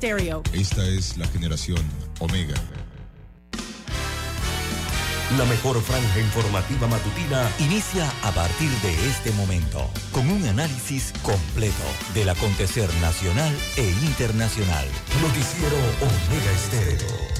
Stereo. Esta es la generación Omega. La mejor franja informativa matutina inicia a partir de este momento con un análisis completo del acontecer nacional e internacional. Noticiero Omega Estéreo.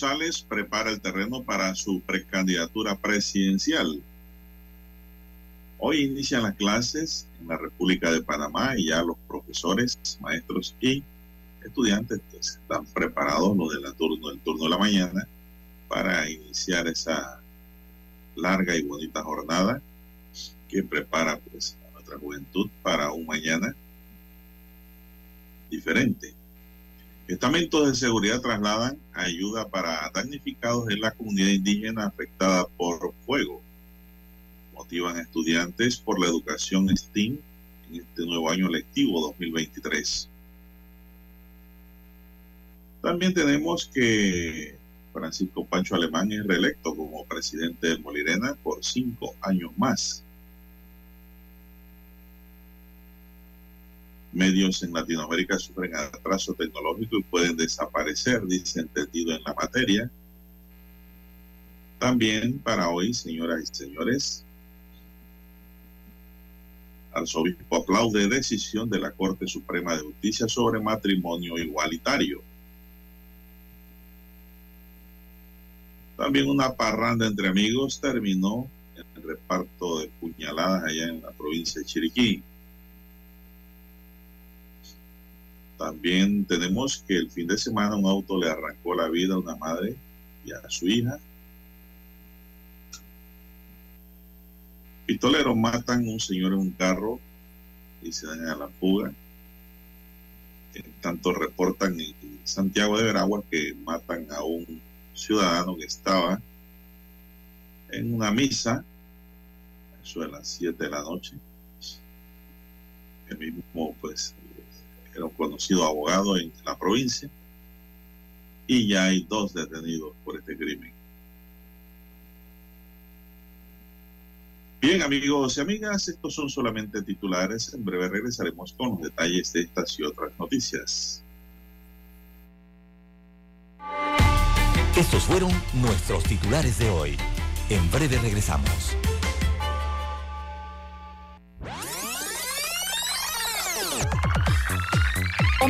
González prepara el terreno para su precandidatura presidencial. Hoy inician las clases en la República de Panamá y ya los profesores, maestros y estudiantes pues, están preparados lo del turno, del turno de la mañana para iniciar esa larga y bonita jornada que prepara pues, a nuestra juventud para un mañana diferente. Estamentos de seguridad trasladan ayuda para damnificados en la comunidad indígena afectada por fuego. Motivan estudiantes por la educación STEAM en este nuevo año lectivo 2023. También tenemos que Francisco Pancho Alemán es reelecto como presidente de Molirena por cinco años más. Medios en Latinoamérica sufren atraso tecnológico y pueden desaparecer, dice entendido en la materia. También para hoy, señoras y señores, arzobispo aplaude decisión de la Corte Suprema de Justicia sobre matrimonio igualitario. También una parranda entre amigos terminó en el reparto de puñaladas allá en la provincia de Chiriquí. También tenemos que el fin de semana un auto le arrancó la vida a una madre y a su hija. Pistoleros matan a un señor en un carro y se dañan a la fuga. tanto reportan en Santiago de Veragua que matan a un ciudadano que estaba en una misa, eso de las 7 de la noche. El mismo, pues, conocido abogado en la provincia, y ya hay dos detenidos por este crimen. Bien, amigos y amigas, estos son solamente titulares. En breve regresaremos con los detalles de estas y otras noticias. Estos fueron nuestros titulares de hoy. En breve regresamos.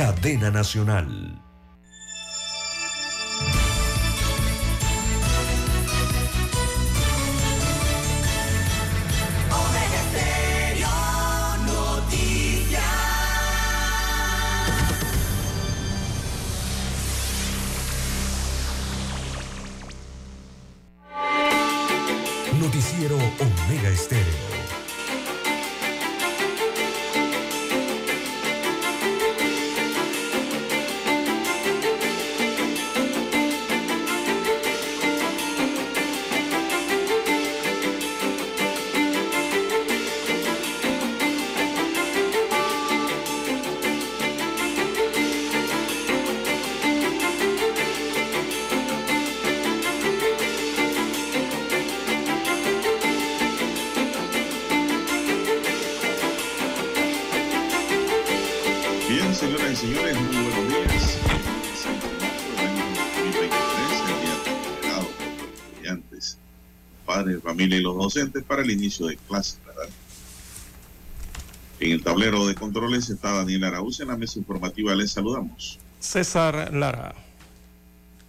cadena nacional. Para el inicio de clases, ¿verdad? En el tablero de controles está Daniel Araúz. En la mesa informativa les saludamos. César Lara.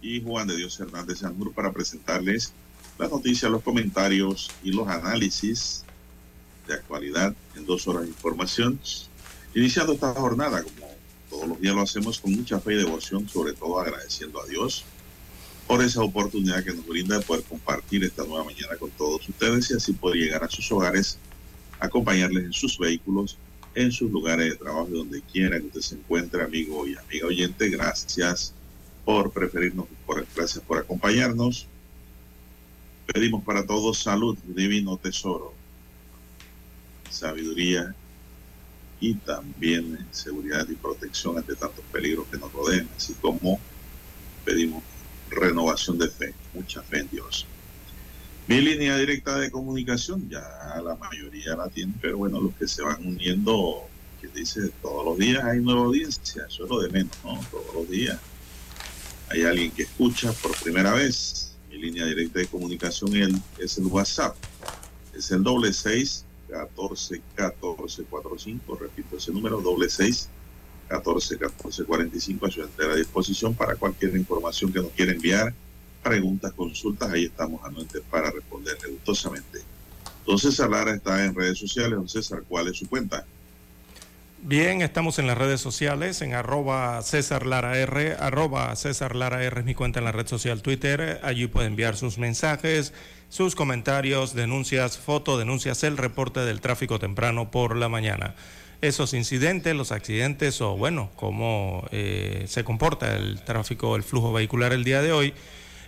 Y Juan de Dios Hernández Sandur para presentarles las noticias, los comentarios y los análisis de actualidad en dos horas de información. Iniciando esta jornada, como todos los días lo hacemos con mucha fe y devoción, sobre todo agradeciendo a Dios por esa oportunidad que nos brinda de poder compartir esta nueva mañana con todos ustedes y así poder llegar a sus hogares, acompañarles en sus vehículos, en sus lugares de trabajo, donde quiera que usted se encuentre, amigo y amiga oyente. Gracias por preferirnos, por, gracias por acompañarnos. Pedimos para todos salud, divino tesoro, sabiduría y también seguridad y protección ante tantos peligros que nos rodean, así como pedimos renovación de fe, mucha fe en Dios. Mi línea directa de comunicación, ya la mayoría la tienen, pero bueno, los que se van uniendo, que dice, todos los días hay nueva audiencia, eso es lo de menos, ¿no? Todos los días hay alguien que escucha por primera vez. Mi línea directa de comunicación es el WhatsApp, es el doble seis catorce catorce cuatro cinco, repito ese número, doble seis 14 14 45 a su entera disposición para cualquier información que nos quiera enviar, preguntas, consultas, ahí estamos anuentes para responderle gustosamente. Don César Lara está en redes sociales. Don César, ¿cuál es su cuenta? Bien, estamos en las redes sociales, en arroba César Lara R, arroba César Lara R es mi cuenta en la red social Twitter. Allí puede enviar sus mensajes, sus comentarios, denuncias, foto, denuncias, el reporte del tráfico temprano por la mañana esos incidentes, los accidentes o bueno, cómo eh, se comporta el tráfico, el flujo vehicular el día de hoy.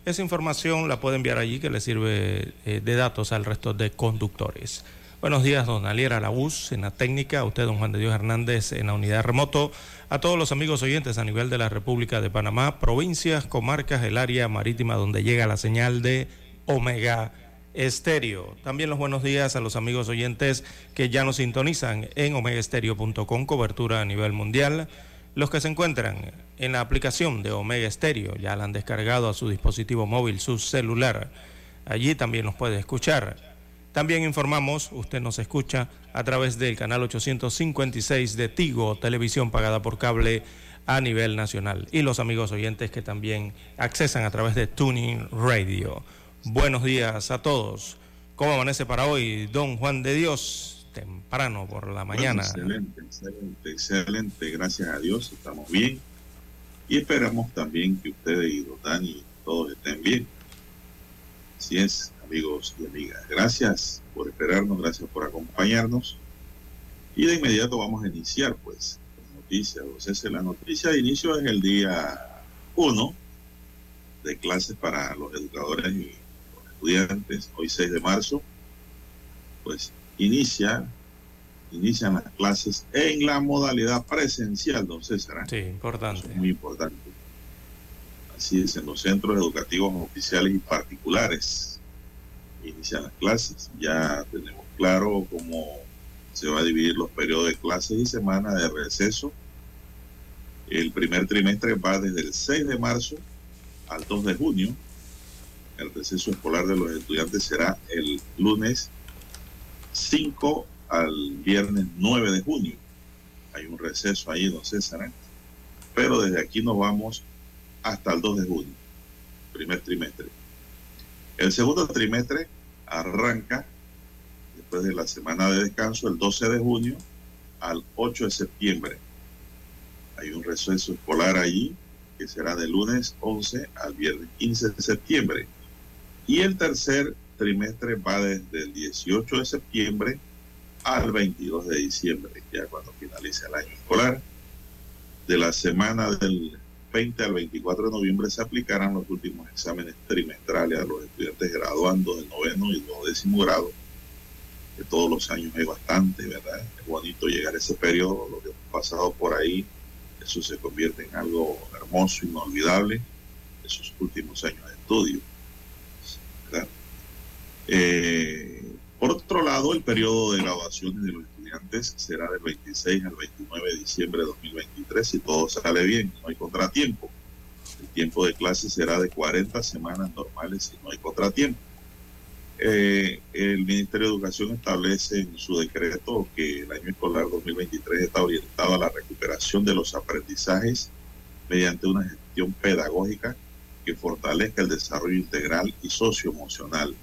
Esa información la puede enviar allí que le sirve eh, de datos al resto de conductores. Buenos días, don Aliera Laúz en la técnica, a usted, don Juan de Dios Hernández en la unidad remoto, a todos los amigos oyentes a nivel de la República de Panamá, provincias, comarcas, el área marítima donde llega la señal de Omega Estéreo. También los buenos días a los amigos oyentes que ya nos sintonizan en omegaestereo.com, cobertura a nivel mundial. Los que se encuentran en la aplicación de Omega Estéreo, ya la han descargado a su dispositivo móvil, su celular. Allí también nos puede escuchar. También informamos, usted nos escucha a través del canal 856 de Tigo, televisión pagada por cable a nivel nacional. Y los amigos oyentes que también accesan a través de Tuning Radio. Buenos días a todos. ¿Cómo amanece para hoy, don Juan de Dios? Temprano por la mañana. excelente, excelente, excelente. Gracias a Dios, estamos bien. Y esperamos también que ustedes y don Dani todos estén bien. Así es, amigos y amigas. Gracias por esperarnos, gracias por acompañarnos. Y de inmediato vamos a iniciar, pues, noticias. Entonces, la noticia de inicio es el día 1 de clases para los educadores y estudiantes, hoy 6 de marzo, pues inicia, inician las clases en la modalidad presencial, don César. Sí, importante. muy importante. Así es, en los centros educativos oficiales y particulares inician las clases. Ya tenemos claro cómo se va a dividir los periodos de clases y semana de receso. El primer trimestre va desde el 6 de marzo al 2 de junio el receso escolar de los estudiantes será el lunes 5 al viernes 9 de junio. Hay un receso ahí, don César. ¿eh? Pero desde aquí nos vamos hasta el 2 de junio, primer trimestre. El segundo trimestre arranca después de la semana de descanso el 12 de junio al 8 de septiembre. Hay un receso escolar allí que será de lunes 11 al viernes 15 de septiembre. Y el tercer trimestre va desde el 18 de septiembre al 22 de diciembre, ya cuando finalice el año escolar. De la semana del 20 al 24 de noviembre se aplicarán los últimos exámenes trimestrales a los estudiantes graduando de noveno y décimo grado, que todos los años hay bastante, ¿verdad? Es bonito llegar a ese periodo, lo que hemos pasado por ahí, eso se convierte en algo hermoso, inolvidable, esos últimos años de estudio. Eh, por otro lado, el periodo de graduaciones de los estudiantes será del 26 al 29 de diciembre de 2023 si todo sale bien, no hay contratiempo. El tiempo de clase será de 40 semanas normales si no hay contratiempo. Eh, el Ministerio de Educación establece en su decreto que el año escolar 2023 está orientado a la recuperación de los aprendizajes mediante una gestión pedagógica que fortalezca el desarrollo integral y socioemocional.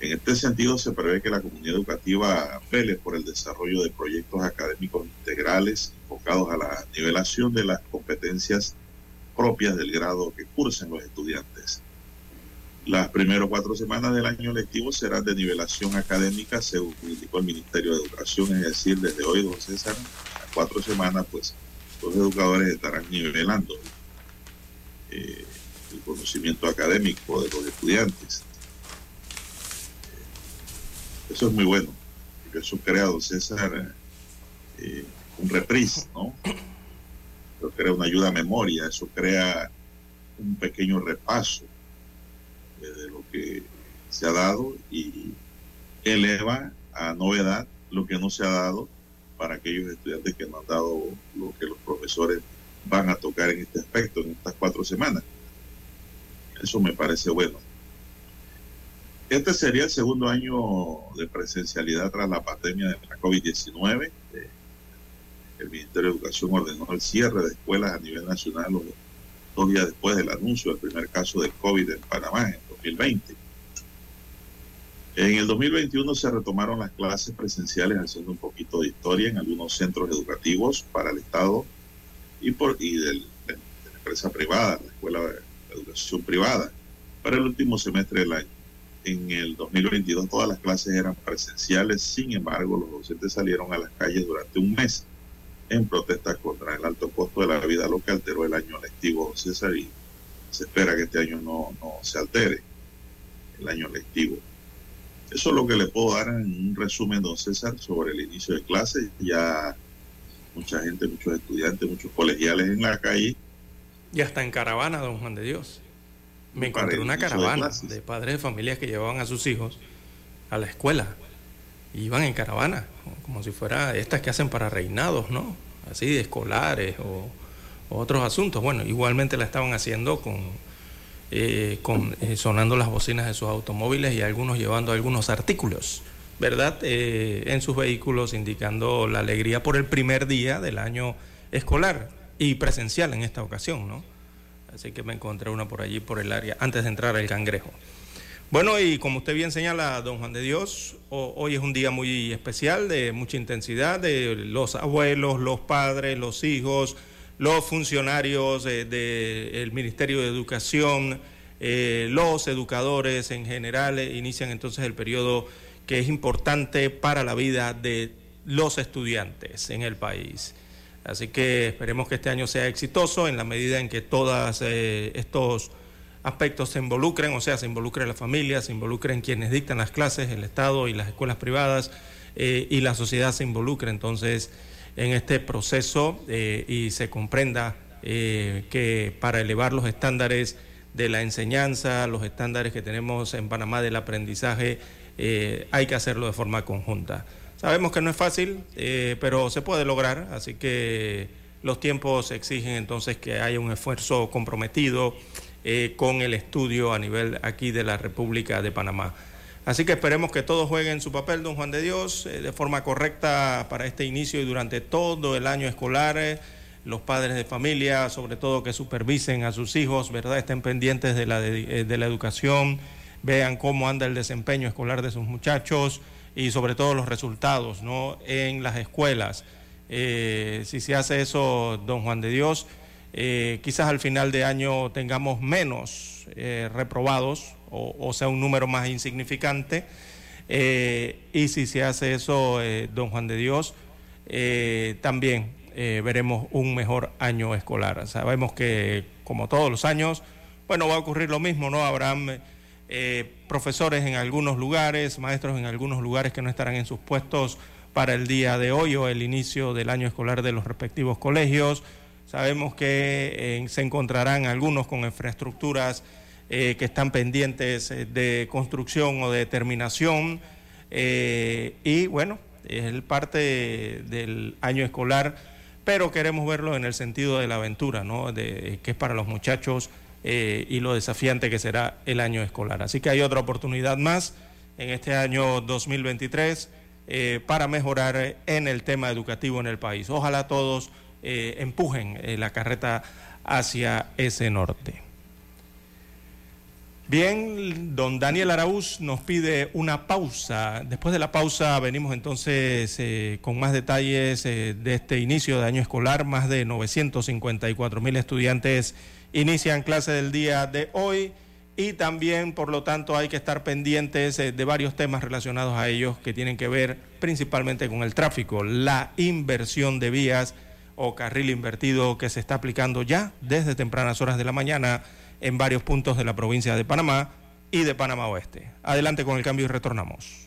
En este sentido, se prevé que la comunidad educativa vele por el desarrollo de proyectos académicos integrales enfocados a la nivelación de las competencias propias del grado que cursen los estudiantes. Las primeras cuatro semanas del año lectivo serán de nivelación académica, según indicó el Ministerio de Educación, es decir, desde hoy, don César, a cuatro semanas, pues los educadores estarán nivelando eh, el conocimiento académico de los estudiantes. Eso es muy bueno, porque eso crea, don César, eh, un reprise, ¿no? Eso crea una ayuda a memoria, eso crea un pequeño repaso de lo que se ha dado y eleva a novedad lo que no se ha dado para aquellos estudiantes que no han dado lo que los profesores van a tocar en este aspecto en estas cuatro semanas. Eso me parece bueno. Este sería el segundo año de presencialidad tras la pandemia de la COVID-19. El Ministerio de Educación ordenó el cierre de escuelas a nivel nacional dos días después del anuncio del primer caso de COVID en Panamá en 2020. En el 2021 se retomaron las clases presenciales haciendo un poquito de historia en algunos centros educativos para el Estado y, por, y de la empresa privada, la escuela de educación privada, para el último semestre del año. En el 2022 todas las clases eran presenciales, sin embargo los docentes salieron a las calles durante un mes en protesta contra el alto costo de la vida, lo que alteró el año lectivo, César, y se espera que este año no, no se altere el año lectivo. Eso es lo que le puedo dar en un resumen, don César, sobre el inicio de clases. Ya mucha gente, muchos estudiantes, muchos colegiales en la calle. Y hasta en caravana, don Juan de Dios. Me encontré una caravana de, padres de familias que llevaban a sus hijos a la escuela. iban en caravana, como si fuera estas que hacen para reinados, ¿no? Así de escolares o, o otros asuntos. Bueno, igualmente la estaban haciendo con eh, con, eh, sonando las bocinas de sus automóviles y algunos llevando algunos artículos, ¿verdad? Eh, en sus vehículos indicando la alegría por el primer día del año escolar y presencial en esta ocasión, ¿no? Así que me encontré una por allí, por el área, antes de entrar al cangrejo. Bueno, y como usted bien señala, don Juan de Dios, hoy es un día muy especial, de mucha intensidad, de los abuelos, los padres, los hijos, los funcionarios del Ministerio de Educación, eh, los educadores en general, eh, inician entonces el periodo que es importante para la vida de los estudiantes en el país. Así que esperemos que este año sea exitoso en la medida en que todos eh, estos aspectos se involucren, o sea, se involucre la familia, se involucren quienes dictan las clases, el Estado y las escuelas privadas, y la sociedad se involucre entonces en este proceso eh, y se comprenda eh, que para elevar los estándares de la enseñanza, los estándares que tenemos en Panamá del aprendizaje, eh, hay que hacerlo de forma conjunta. Sabemos que no es fácil, pero se puede lograr, así que los tiempos exigen entonces que haya un esfuerzo comprometido con el estudio a nivel aquí de la República de Panamá. Así que esperemos que todos jueguen su papel, don Juan de Dios, eh, de forma correcta para este inicio y durante todo el año escolar. Eh, los padres de familia, sobre todo que supervisen a sus hijos, ¿verdad? Estén pendientes de la, eh, de, la educación, vean cómo anda el desempeño escolar de sus muchachos y sobre todo los resultados, ¿no? En las escuelas. si se hace eso, don Juan de Dios, quizás al final de año tengamos menos reprobados o, sea un número más insignificante. Eh, y si se hace eso, eh, don Juan de Dios, eh, también veremos un mejor año escolar. Sabemos que, como todos los años, bueno, va a ocurrir lo mismo, ¿no? Habrán profesores en algunos lugares, maestros en algunos lugares que no estarán en sus puestos para el día de hoy o el inicio del año escolar de los respectivos colegios. Sabemos que se encontrarán algunos con infraestructuras eh, que están pendientes eh, de construcción o de terminación. Eh, y bueno, es parte del año escolar, pero queremos verlo en el sentido de la aventura, ¿no? de, que es para los muchachos y lo desafiante que será el año escolar. Así que hay otra oportunidad más en este año 2023 para mejorar en el tema educativo en el país. Ojalá todos empujen la carreta hacia ese norte. Bien, don Daniel Araúz nos pide una pausa. Después de la pausa venimos entonces eh, con más detalles eh, de este inicio de año escolar. Más de 954 mil estudiantes inician clase del día de hoy y también, por lo tanto, hay que estar pendientes eh, de varios temas relacionados a ellos que tienen que ver principalmente con el tráfico, la inversión de vías o carril invertido que se está aplicando ya desde tempranas horas de la mañana en varios puntos de la provincia de Panamá y de Panamá Oeste. Adelante con el cambio y retornamos.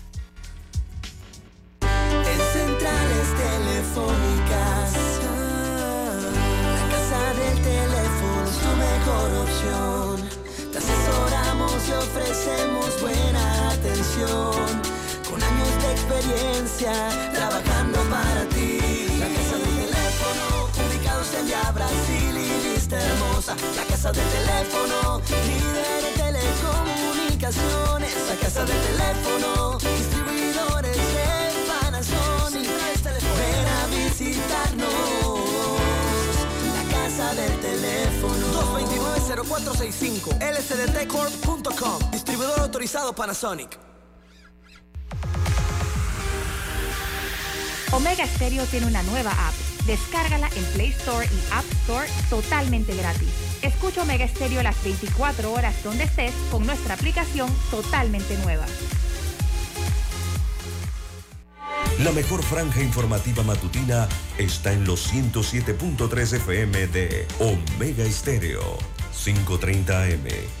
Trabajando para ti. La casa del teléfono, ubicados en Via Brasil y lista hermosa. La casa del teléfono, líder en telecomunicaciones. La casa del teléfono, distribuidores de Panasonic. Ven a visitarnos. La casa del teléfono. 229-0465 lsdtcorp.com Distribuidor autorizado Panasonic Omega Stereo tiene una nueva app. Descárgala en Play Store y App Store totalmente gratis. Escucha Omega Stereo las 24 horas donde estés con nuestra aplicación totalmente nueva. La mejor franja informativa matutina está en los 107.3 FM de Omega Estéreo. 530 AM.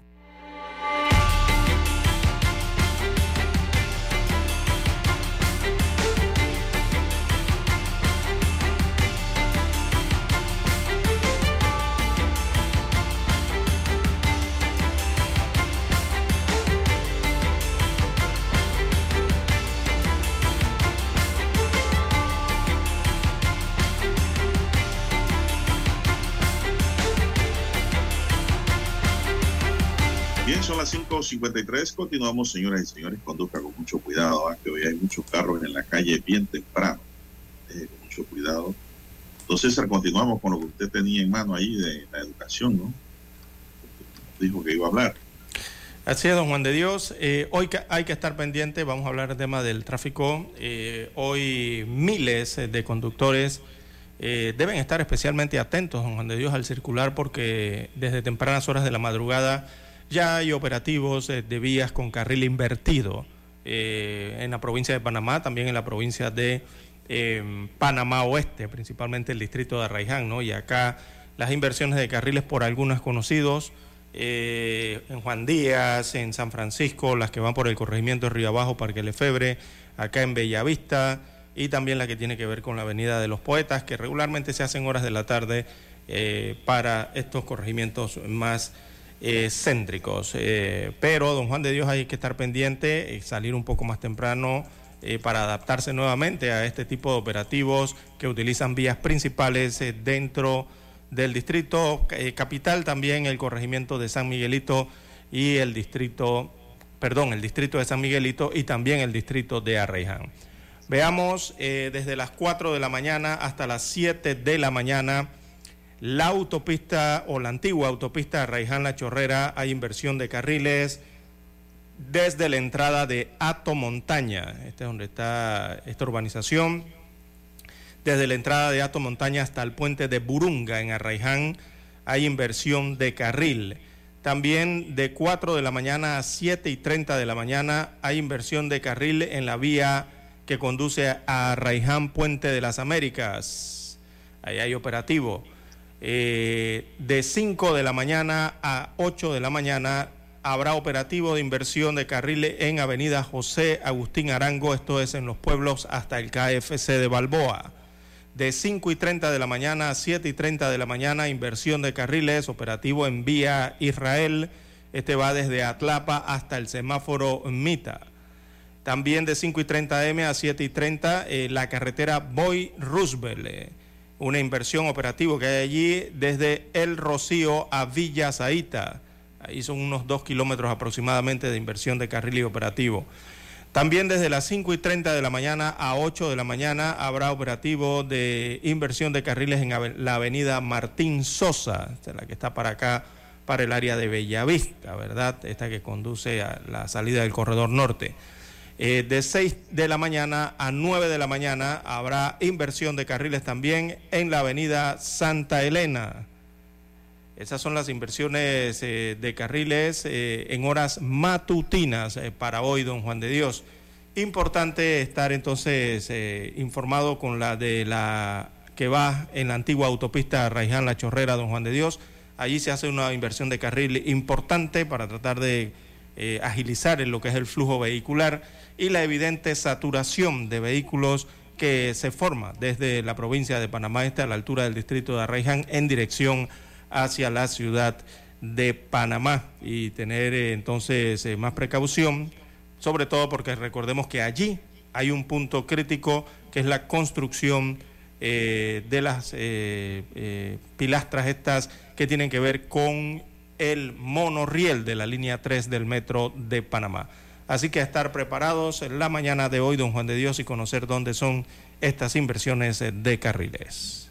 8.53, continuamos señoras y señores, conduzca con mucho cuidado, ¿ah? que hoy hay muchos carros en la calle bien temprano, eh, con mucho cuidado. Entonces, continuamos con lo que usted tenía en mano ahí de la educación, ¿no? Dijo que iba a hablar. Así es, don Juan de Dios. Eh, hoy hay que estar pendiente, vamos a hablar del tema del tráfico. Eh, hoy miles de conductores deben estar especialmente atentos, don Juan de Dios, al circular porque desde tempranas horas de la madrugada ya hay operativos eh, de vías con carril invertido eh, en la provincia de Panamá, también en la provincia de eh, Panamá Oeste, principalmente el distrito de Arraiján, ¿no? Y acá las inversiones de carriles por algunos conocidos, eh, en Juan Díaz, en San Francisco, las que van por el corregimiento de Río Abajo, Parque Lefebre, acá en Bellavista, y también la que tiene que ver con la Avenida de los Poetas, que regularmente se hacen horas de la tarde para estos corregimientos más céntricos. Eh, pero, don Juan de Dios, hay que estar pendiente, eh, salir un poco más temprano eh, para adaptarse nuevamente a este tipo de operativos que utilizan vías principales eh, dentro del distrito capital, también el corregimiento de San Miguelito y el distrito, perdón, el distrito de San Miguelito y también el distrito de Arreján. Veamos desde las 4 de la mañana hasta las 7 de la mañana La autopista o la antigua autopista Raiján La Chorrera hay inversión de carriles desde la entrada de Ato Montaña, este es donde está esta urbanización, desde la entrada de Ato Montaña hasta el puente de Burunga en Arraiján hay inversión de carril. También de 4 de la mañana a 7 y 30 de la mañana hay inversión de carril en la vía que conduce a Arraiján Puente de las Américas. Ahí hay operativo. Eh, de 5 de la mañana a 8 de la mañana habrá operativo de inversión de carriles en Avenida José Agustín Arango, esto es en los pueblos hasta el KFC de Balboa. De 5 y 30 de la mañana a 7 y 30 de la mañana, inversión de carriles, operativo en vía Israel. Este va desde Atlapa hasta el semáforo Mita. También de 5 y 30 M a 7 y 30, eh, la carretera Boy Roosevelt. Una inversión operativa que hay allí desde El Rocío a Villa Zaita Ahí son unos dos kilómetros aproximadamente de inversión de carril y operativo. También desde las 5 y 30 de la mañana a 8 de la mañana habrá operativo de inversión de carriles en la avenida Martín Sosa, la que está para acá, para el área de Bellavista, ¿verdad? Esta que conduce a la salida del corredor norte. Eh, de 6 de la mañana a 9 de la mañana habrá inversión de carriles también en la avenida Santa Elena. Esas son las inversiones eh, de carriles eh, en horas matutinas para hoy, don Juan de Dios. Importante estar entonces informado con la de la que va en la antigua autopista Raiján La Chorrera, don Juan de Dios. Allí se hace una inversión de carril importante para tratar de agilizar en lo que es el flujo vehicular y la evidente saturación de vehículos que se forma desde la provincia de Panamá Este a la altura del distrito de Arraiján en dirección hacia la ciudad de Panamá y tener eh, entonces eh, más precaución, sobre todo porque recordemos que allí hay un punto crítico que es la construcción eh, de las pilastras estas que tienen que ver con el monorriel de la línea 3 del metro de Panamá. Así que estar preparados en la mañana de hoy, don Juan de Dios, y conocer dónde son estas inversiones de carriles.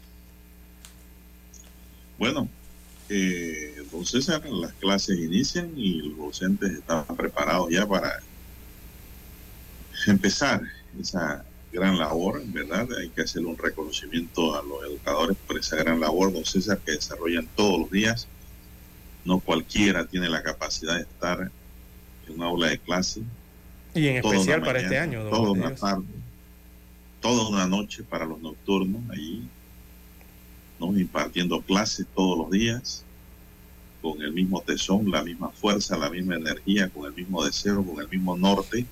Bueno, eh, don César, las clases inician y los docentes están preparados ya para empezar esa gran labor, ¿verdad? Hay que hacerle un reconocimiento a los educadores por esa gran labor, don César, que desarrollan todos los días. No cualquiera tiene la capacidad de estar un aula de clase. Y en especial para este año, Toda una tarde, toda una noche para los nocturnos allí impartiendo clases todos los días, con el mismo tesón, la misma fuerza, la misma energía, con el mismo deseo, con el mismo norte.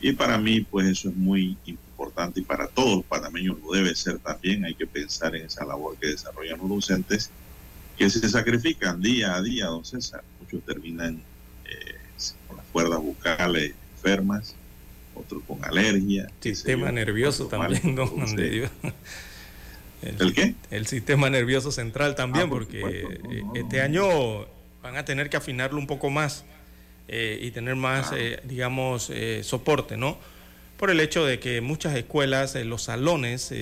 Y para mí, pues eso es muy importante y para todos los panameños lo debe ser también. Hay que pensar en esa labor que desarrollan los docentes, que se sacrifican día a día, don César. Muchos terminan cuerdas bucales enfermas, otros con alergia. Sistema nervioso también, don El, qué? El sistema nervioso central también, ah, porque eh, este año van a tener que afinarlo un poco más eh, y tener más, eh, digamos, soporte, ¿no? Por el hecho de que muchas escuelas, los salones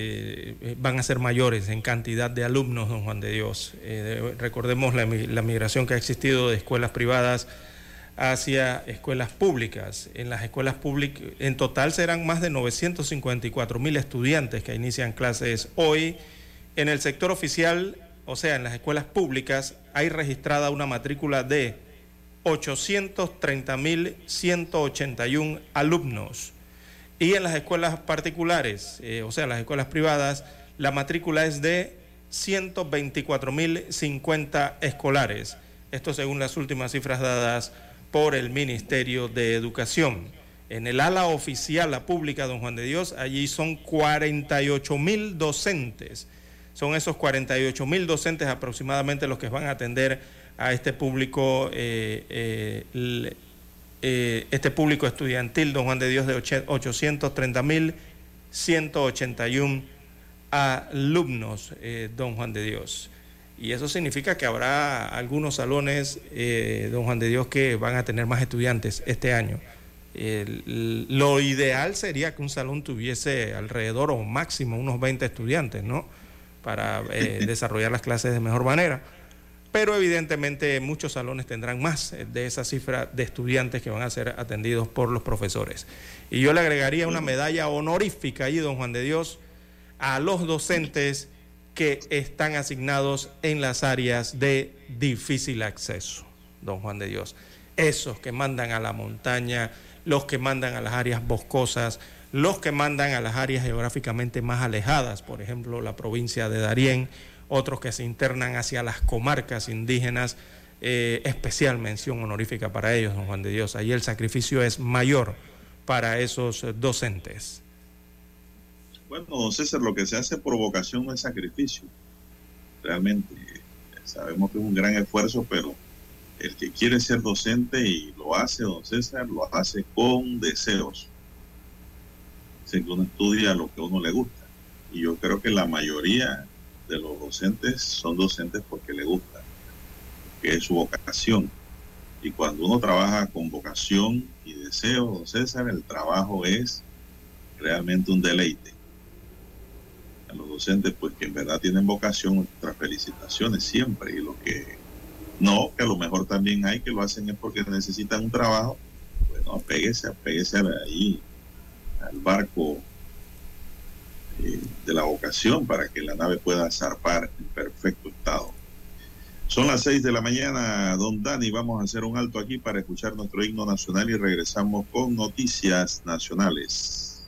van a ser mayores en cantidad de alumnos, don Juan de Dios. recordemos la, la migración que ha existido de escuelas privadas hacia escuelas públicas. En las escuelas públicas, en total serán más de 954 mil estudiantes que inician clases hoy. En el sector oficial, o sea, en las escuelas públicas, hay registrada una matrícula de 830 mil 181 alumnos. Y en las escuelas particulares, eh, o sea, las escuelas privadas, la matrícula es de 124 mil 50 escolares. Esto según las últimas cifras dadas por el Ministerio de Educación. En el ala oficial, la pública, don Juan de Dios, allí son 48 mil docentes. Son esos 48 mil docentes aproximadamente los que van a atender a este público, eh, eh, eh, este público estudiantil, don Juan de Dios, de 830 mil 181 alumnos, don Juan de Dios. Y eso significa que habrá algunos salones, eh, don Juan de Dios, que van a tener más estudiantes este año. lo ideal sería que un salón tuviese alrededor o máximo unos 20 estudiantes, ¿no? para eh, desarrollar las clases de mejor manera. Pero evidentemente muchos salones tendrán más de esa cifra de estudiantes que van a ser atendidos por los profesores. Y yo le agregaría una medalla honorífica ahí, don Juan de Dios, a los docentes que están asignados en las áreas de difícil acceso, don Juan de Dios. Esos que mandan a la montaña, los que mandan a las áreas boscosas, los que mandan a las áreas geográficamente más alejadas, por ejemplo, la provincia de Darién, otros que se internan hacia las comarcas indígenas, eh, especial mención honorífica para ellos, don Juan de Dios. Ahí el sacrificio es mayor para esos docentes. Bueno, César, lo que se hace por vocación no es sacrificio. Realmente sabemos que es un gran esfuerzo, pero el que quiere ser docente y lo hace, don César, lo hace con deseos que uno estudia lo que a uno le gusta. Y yo creo que la mayoría de los docentes son docentes porque le gusta, que es su vocación. Y cuando uno trabaja con vocación y deseo, don César, el trabajo es realmente un deleite. Los docentes, pues que en verdad tienen vocación, nuestras felicitaciones siempre. Y lo que no, que a lo mejor también hay que lo hacen es porque necesitan un trabajo, bueno, apéguese, apéguese ahí al barco eh, de la vocación para que la nave pueda zarpar en perfecto estado. Son las seis de la mañana, don Dani. Vamos a hacer un alto aquí para escuchar nuestro himno nacional y regresamos con noticias nacionales.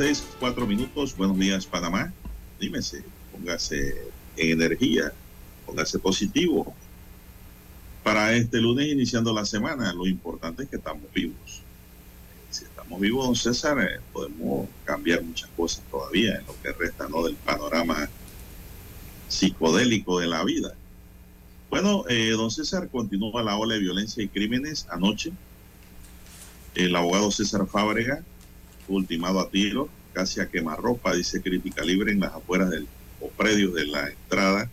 Bien, ya son las seis, cuatro minutos. Buenos días, Panamá. Dímese, póngase en energía, póngase positivo. Para este lunes, iniciando la semana, lo importante es que estamos vivos. Si estamos vivos, don César, eh, podemos cambiar muchas cosas todavía en lo que resta ¿no? del panorama psicodélico de la vida. Bueno, eh, don César continúa la ola de violencia y crímenes. Anoche, el abogado César Fábrega ultimado a tiro, casi a quemarropa, dice Crítica Libre, en las afueras del, o predios de la entrada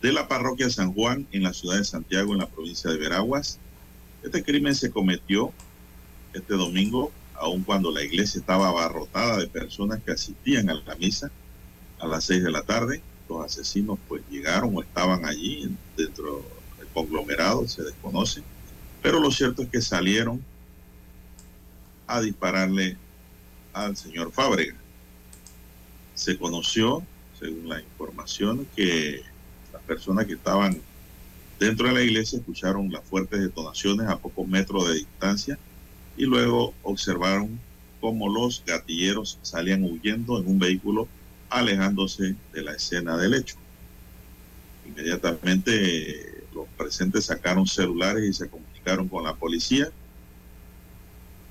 de la parroquia San Juan en la ciudad de Santiago, en la provincia de Veraguas. Este crimen se cometió este domingo, aun cuando la iglesia estaba abarrotada de personas que asistían a la misa a las seis de la tarde. Los asesinos pues llegaron o estaban allí dentro del conglomerado, se desconoce. Pero lo cierto es que salieron a dispararle al señor Fábrega. Se conoció, según la información, que las personas que estaban dentro de la iglesia escucharon las fuertes detonaciones a pocos metros de distancia y luego observaron cómo los gatilleros salían huyendo en un vehículo alejándose de la escena del hecho. Inmediatamente los presentes sacaron celulares y se comunicaron con la policía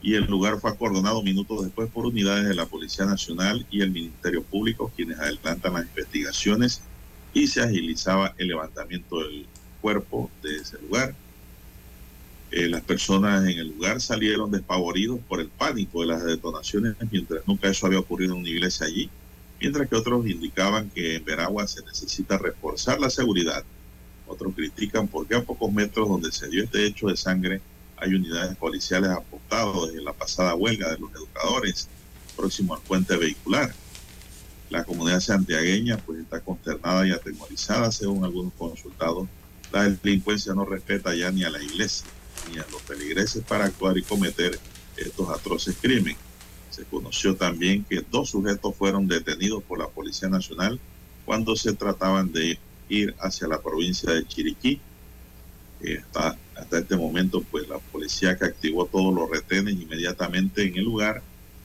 y el lugar fue acordonado minutos después por unidades de la Policía Nacional y el Ministerio Público, quienes adelantan las investigaciones y se agilizaba el levantamiento del cuerpo de ese lugar. Eh, las personas en el lugar salieron despavoridos por el pánico de las detonaciones, mientras nunca eso había ocurrido en una iglesia allí, mientras que otros indicaban que en Veragua se necesita reforzar la seguridad. Otros critican porque a pocos metros donde se dio este hecho de sangre hay unidades policiales apostadas desde la pasada huelga de los educadores próximo al puente vehicular. La comunidad santiagueña pues está consternada y atemorizada según algunos consultados. La delincuencia no respeta ya ni a la iglesia ni a los feligreses para actuar y cometer estos atroces crímenes. Se conoció también que dos sujetos fueron detenidos por la Policía Nacional cuando se trataban de ir hacia la provincia de Chiriquí. Está hasta este momento, pues la policía que activó todos los retenes inmediatamente en el lugar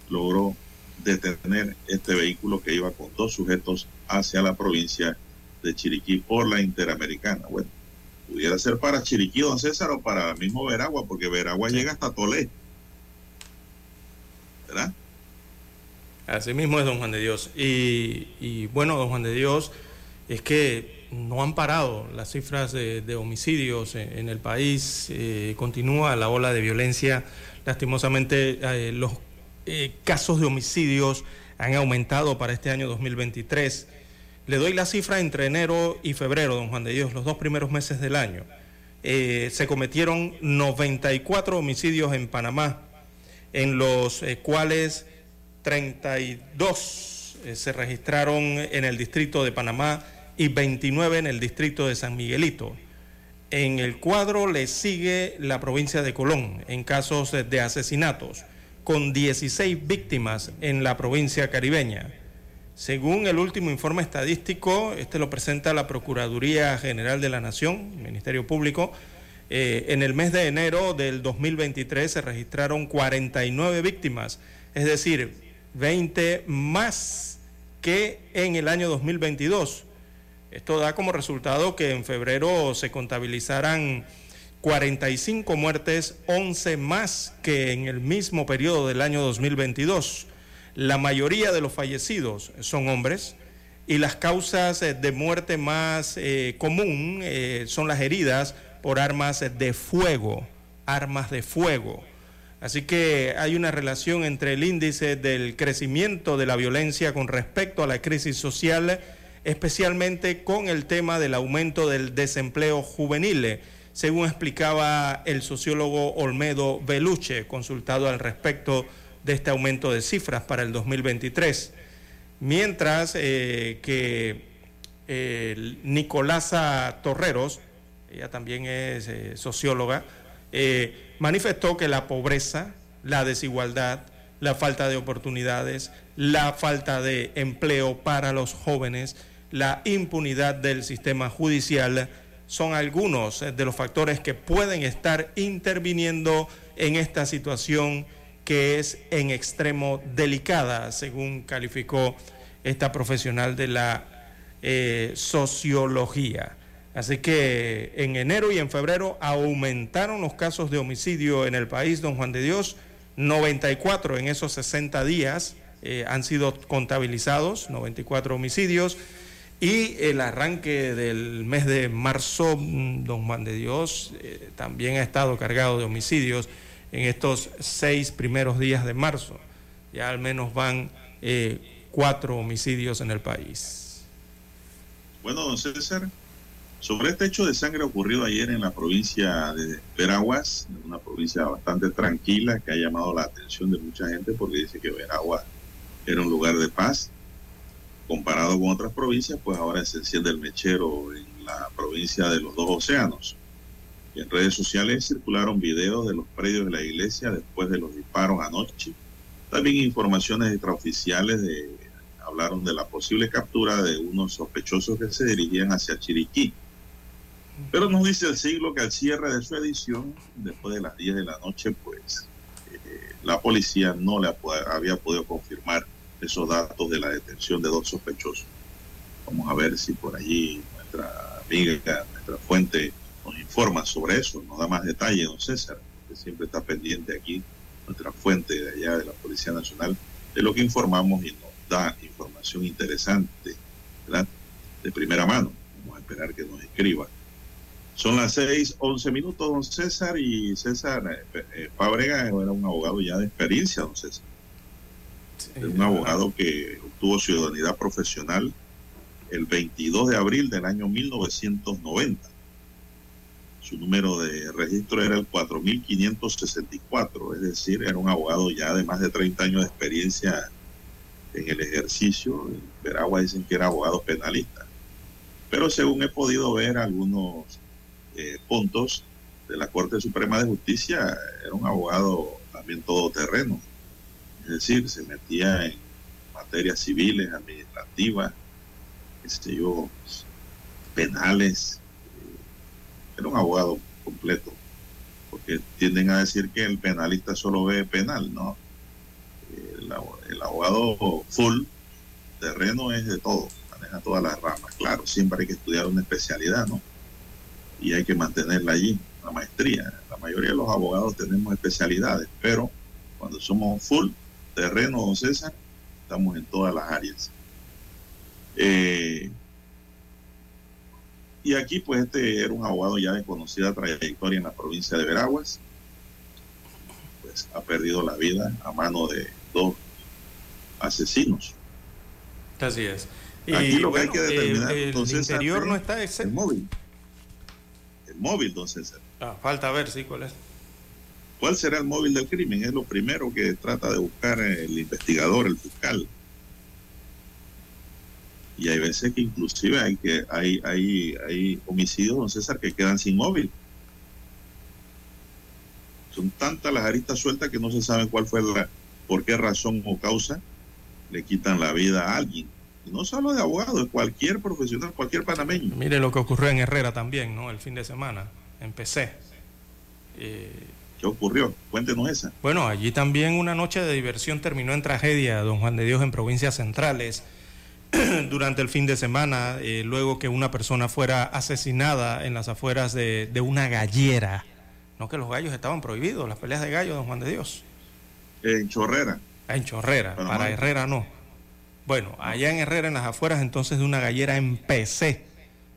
logró detener este vehículo que iba con dos sujetos hacia la provincia de Chiriquí por la Interamericana. Bueno, pudiera ser para Chiriquí, don César, o para el mismo Veragua, porque Veragua llega hasta Tolé. ¿Verdad? Así mismo es, don Juan de Dios. Y, y bueno, don Juan de Dios, es que no han parado las cifras de, homicidios en, en, el país, eh, continúa la ola de violencia. Lastimosamente, eh, los eh, casos de homicidios han aumentado para este año 2023. Le doy la cifra entre enero y febrero, don Juan de Dios, los dos primeros meses del año. se cometieron 94 homicidios en Panamá, en los cuales 32 se registraron en el distrito de Panamá y 29 en el distrito de San Miguelito. En el cuadro le sigue la provincia de Colón en casos de asesinatos, con 16 víctimas en la provincia caribeña. Según el último informe estadístico, este lo presenta la Procuraduría General de la Nación, Ministerio Público, eh, en el mes de enero del 2023 se registraron 49 víctimas, es decir, 20 más que en el año 2022. Esto da como resultado que en febrero se contabilizaran 45 muertes, 11 más que en el mismo periodo del año 2022. La mayoría de los fallecidos son hombres y las causas de muerte más eh, común eh, son las heridas por armas de fuego, armas de fuego. Así que hay una relación entre el índice del crecimiento de la violencia con respecto a la crisis social, especialmente con el tema del aumento del desempleo juvenil, según explicaba el sociólogo Olmedo Beluche, consultado al respecto de este aumento de cifras para el 2023. Mientras eh, que eh, Nicolasa Torreros, ella también es eh, socióloga, manifestó que la pobreza, la desigualdad, la falta de oportunidades, la falta de empleo para los jóvenes, la impunidad del sistema judicial son algunos de los factores que pueden estar interviniendo en esta situación que es en extremo delicada, según calificó esta profesional de la eh, sociología. Así que en enero y en febrero aumentaron los casos de homicidio en el país, don Juan de Dios. 94 en esos 60 días eh, han sido contabilizados, 94 homicidios. Y el arranque del mes de marzo, mm, don Juan de Dios, eh, también ha estado cargado de homicidios en estos seis primeros días de marzo. Ya al menos van eh, cuatro homicidios en el país. Bueno, don César, sobre este hecho de sangre ocurrido ayer en la provincia de Veraguas, una provincia bastante tranquila que ha llamado la atención de mucha gente porque dice que Veraguas era un lugar de paz. Comparado con otras provincias, pues ahora se enciende el mechero en la provincia de los dos océanos. en redes sociales circularon videos de los predios de la iglesia después de los disparos anoche. También informaciones extraoficiales hablaron de la posible captura de unos sospechosos que se dirigían hacia Chiriquí. Pero nos dice el siglo que al cierre de su edición, después de las 10 de la noche, pues eh, la policía no le había podido confirmar esos datos de la detención de dos sospechosos. Vamos a ver si por allí nuestra amiga, nuestra fuente nos informa sobre eso, nos da más detalle, don César, que siempre está pendiente aquí, nuestra fuente de allá de la Policía Nacional, de lo que informamos y nos da información interesante, ¿verdad? De primera mano. Vamos a esperar que nos escriba. Son las seis, once minutos, don César, y César eh, eh, era un abogado ya de experiencia, don César. Un abogado que obtuvo ciudadanía profesional el 22 de abril del año 1990. Su número de registro era el 4564, es decir, era un abogado ya de más de 30 años de experiencia en el ejercicio. En Veragua dicen que era abogado penalista. Pero según he podido ver algunos eh, puntos de la Corte Suprema de Justicia, era un abogado también todoterreno. Es decir, se metía en materias civiles, administrativas, este yo, penales. Eh, era un abogado completo, porque tienden a decir que el penalista solo ve penal, ¿no? El, el abogado full terreno es de todo, maneja todas las ramas. Claro, siempre hay que estudiar una especialidad, ¿no? y hay que mantenerla allí, la maestría. La mayoría de los abogados tenemos especialidades, pero cuando somos full terreno, don César, estamos en todas las áreas. Eh, y aquí, pues, este era un abogado ya de conocida trayectoria en la provincia de Veraguas. Pues ha perdido la vida a mano de dos asesinos. Así es. Aquí lo que hay que determinar, el, el interior no está el móvil móvil, don César. Ah, falta ver, sí, cuál es. ¿Cuál será el móvil del crimen? Es lo primero que trata de buscar el investigador, el fiscal. Y hay veces que inclusive hay que hay, hay, hay homicidios, don César, que quedan sin móvil. Son tantas las aristas sueltas que no se sabe cuál fue la, por qué razón o causa le quitan la vida a alguien no solo de abogados, cualquier profesional, cualquier panameño. Mire lo que ocurrió en Herrera también, ¿no? El fin de semana, empecé. ¿Qué ocurrió? Cuéntenos esa. Bueno, allí también una noche de diversión terminó en tragedia, don Juan de Dios, en provincias centrales, durante el fin de semana, eh, luego que una persona fuera asesinada en las afueras de, una gallera. No que los gallos estaban prohibidos, las peleas de gallos, don Juan de Dios. En Chorrera. Ah, en Chorrera, para Herrera no. Bueno, allá en Herrera, en las afueras entonces de una gallera en PC,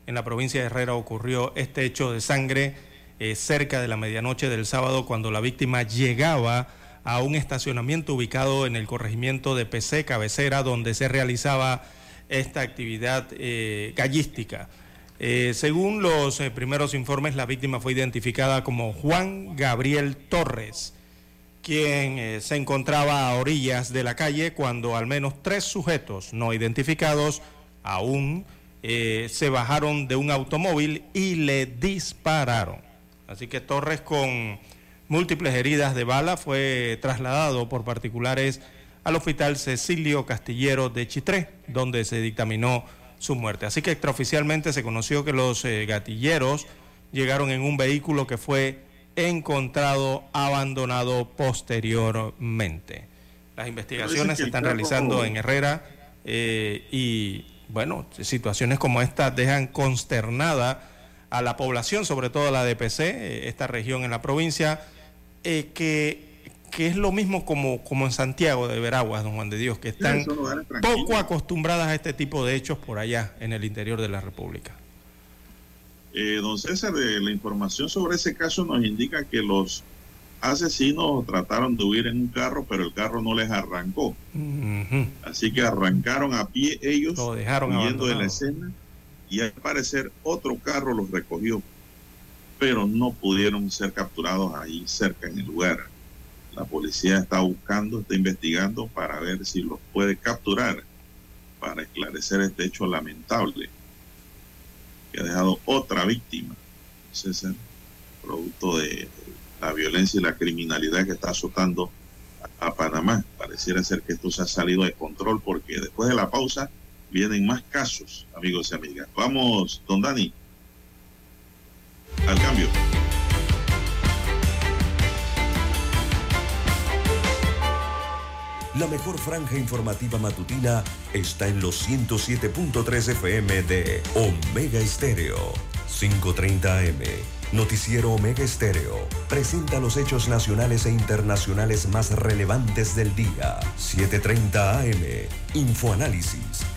en la provincia de Herrera ocurrió este hecho de sangre eh, cerca de la medianoche del sábado cuando la víctima llegaba a un estacionamiento ubicado en el corregimiento de PC Cabecera donde se realizaba esta actividad eh, gallística. Eh, según los primeros informes, la víctima fue identificada como Juan Gabriel Torres, quien se encontraba a orillas de la calle cuando al menos tres sujetos no identificados aún se bajaron de un automóvil y le dispararon. Así que Torres con múltiples heridas de bala fue trasladado por particulares al hospital Cecilio Castillero de Chitré, donde se dictaminó su muerte. Así que extraoficialmente se conoció que los eh, gatilleros llegaron en un vehículo que fue encontrado abandonado posteriormente. Las investigaciones se están realizando en Herrera eh, y, bueno, situaciones como esta dejan consternada a la población, sobre todo a la DPC, eh, esta región en la provincia, eh, que, que, es lo mismo como, como en Santiago de Veraguas, don Juan de Dios, que están poco acostumbradas a este tipo de hechos por allá en el interior de la República. Eh, don César, la información sobre ese caso nos indica que los asesinos trataron de huir en un carro, pero el carro no les arrancó. Así que arrancaron a pie ellos, lo dejaron huyendo de la escena y al parecer otro carro los recogió, pero no pudieron ser capturados ahí cerca en el lugar. La policía está buscando, está investigando para ver si los puede capturar para esclarecer este hecho lamentable que ha dejado otra víctima, César, producto de la violencia y la criminalidad que está azotando a Panamá. Pareciera ser que esto se ha salido de control porque después de la pausa vienen más casos, amigos y amigas. Vamos, don Dani, al cambio. La mejor franja informativa matutina está en los 107.3 FM de Omega Estéreo, 530 AM. Noticiero Omega Estéreo presenta los hechos nacionales e internacionales más relevantes del día. 730 AM. Infoanálisis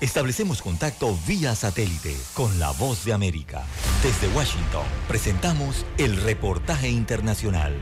establecemos contacto vía satélite con la voz de América. Desde Washington, presentamos el reportaje internacional.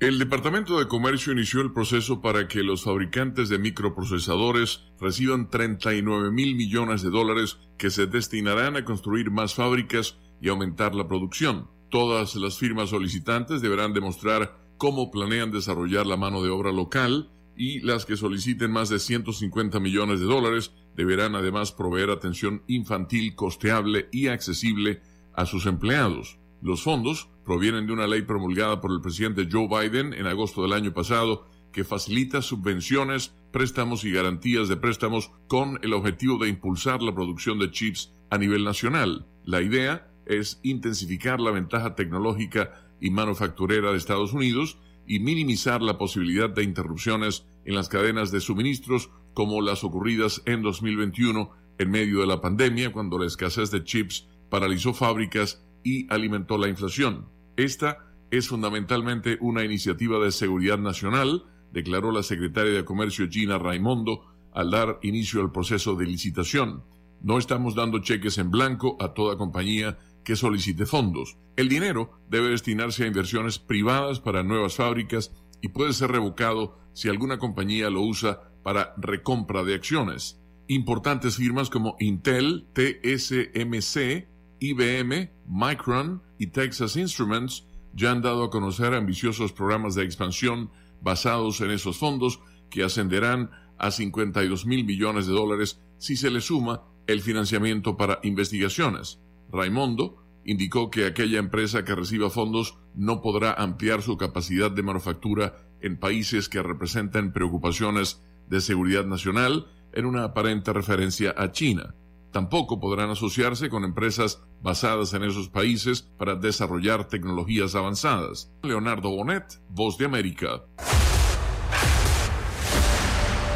El Departamento de Comercio inició el proceso para que los fabricantes de microprocesadores reciban 39 mil millones de dólares que se destinarán a construir más fábricas y aumentar la producción. Todas las firmas solicitantes deberán demostrar cómo planean desarrollar la mano de obra local y las que soliciten más de 150 millones de dólares deberán además proveer atención infantil costeable y accesible a sus empleados. Los fondos provienen de una ley promulgada por el presidente Joe Biden en agosto del año pasado que facilita subvenciones, préstamos y garantías de préstamos con el objetivo de impulsar la producción de chips a nivel nacional. La idea es intensificar la ventaja tecnológica y manufacturera de Estados Unidos y minimizar la posibilidad de interrupciones en las cadenas de suministros como las ocurridas en 2021 en medio de la pandemia cuando la escasez de chips paralizó fábricas y alimentó la inflación. Esta es fundamentalmente una iniciativa de seguridad nacional, declaró la secretaria de Comercio Gina Raimondo al dar inicio al proceso de licitación. No estamos dando cheques en blanco a toda compañía que solicite fondos. El dinero debe destinarse a inversiones privadas para nuevas fábricas y puede ser revocado si alguna compañía lo usa para recompra de acciones. Importantes firmas como Intel, TSMC, IBM, Micron y Texas Instruments ya han dado a conocer ambiciosos programas de expansión basados en esos fondos que ascenderán a 52 mil millones de dólares si se le suma el financiamiento para investigaciones. Raimondo indicó que aquella empresa que reciba fondos no podrá ampliar su capacidad de manufactura en países que representan preocupaciones de seguridad nacional en una aparente referencia a China. Tampoco podrán asociarse con empresas basadas en esos países para desarrollar tecnologías avanzadas. Leonardo Bonet, Voz de América.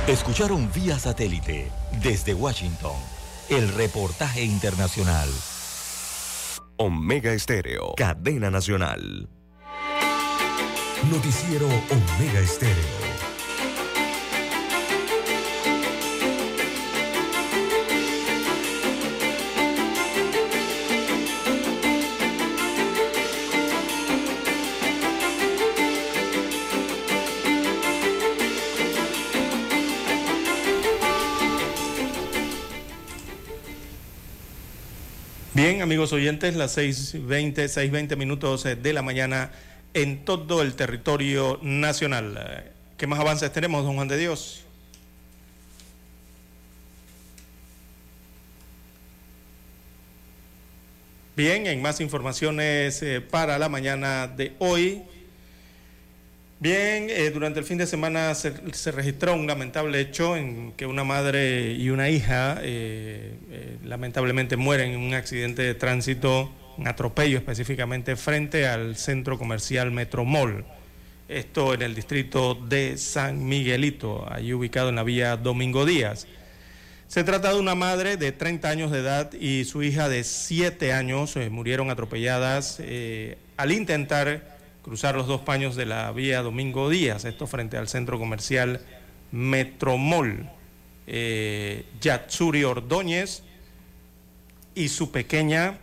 Escucharon vía satélite desde Washington el reportaje internacional. Omega Estéreo, cadena nacional. Noticiero Omega Estéreo. Bien, amigos oyentes, las 6.20, 6.20 minutos de la mañana en todo el territorio nacional. ¿Qué más avances tenemos, don Juan de Dios? Bien, en más informaciones eh, para la mañana de hoy, Bien, eh, durante el fin de semana se, registró un lamentable hecho en que una madre y una hija eh, eh, lamentablemente mueren en un accidente de tránsito, un atropello específicamente frente al centro comercial Metromol. Esto en el distrito de San Miguelito, allí ubicado en la vía Domingo Díaz. Se trata de una madre de 30 años de edad y su hija de 7 años murieron atropelladas al intentar cruzar los dos paños de la vía Domingo Díaz, esto frente al centro comercial Metromol. Eh, Yatsuri Ordóñez y su pequeña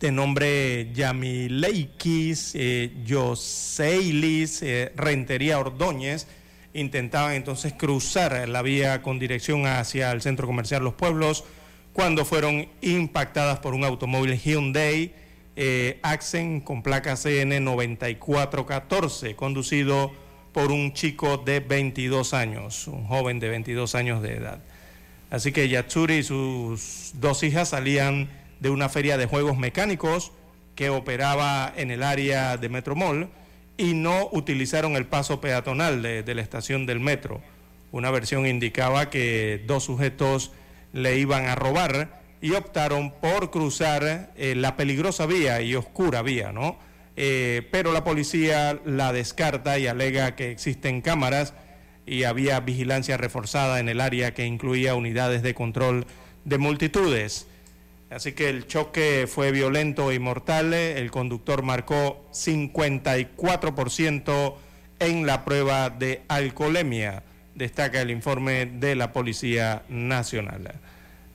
de nombre Yamileikis eh, Yoseilis eh, Rentería Ordóñez intentaban entonces cruzar la vía con dirección hacia el centro comercial Los Pueblos cuando fueron impactadas por un automóvil Hyundai eh, Accent con placa CN 9414, conducido por un chico de 22 años, un joven de 22 años de edad. Así que Yatsuri y sus dos hijas salían de una feria de juegos mecánicos que operaba en el área de Metromol y no utilizaron el paso peatonal de la estación del metro. Una versión indicaba que dos sujetos le iban a robar y optaron por cruzar eh, la peligrosa vía y oscura vía, ¿no? Eh, pero la policía la descarta y alega que existen cámaras y había vigilancia reforzada en el área que incluía unidades de control de multitudes. Así que el choque fue violento y mortal. El conductor marcó 54% en la prueba de alcoholemia, destaca el informe de la Policía Nacional.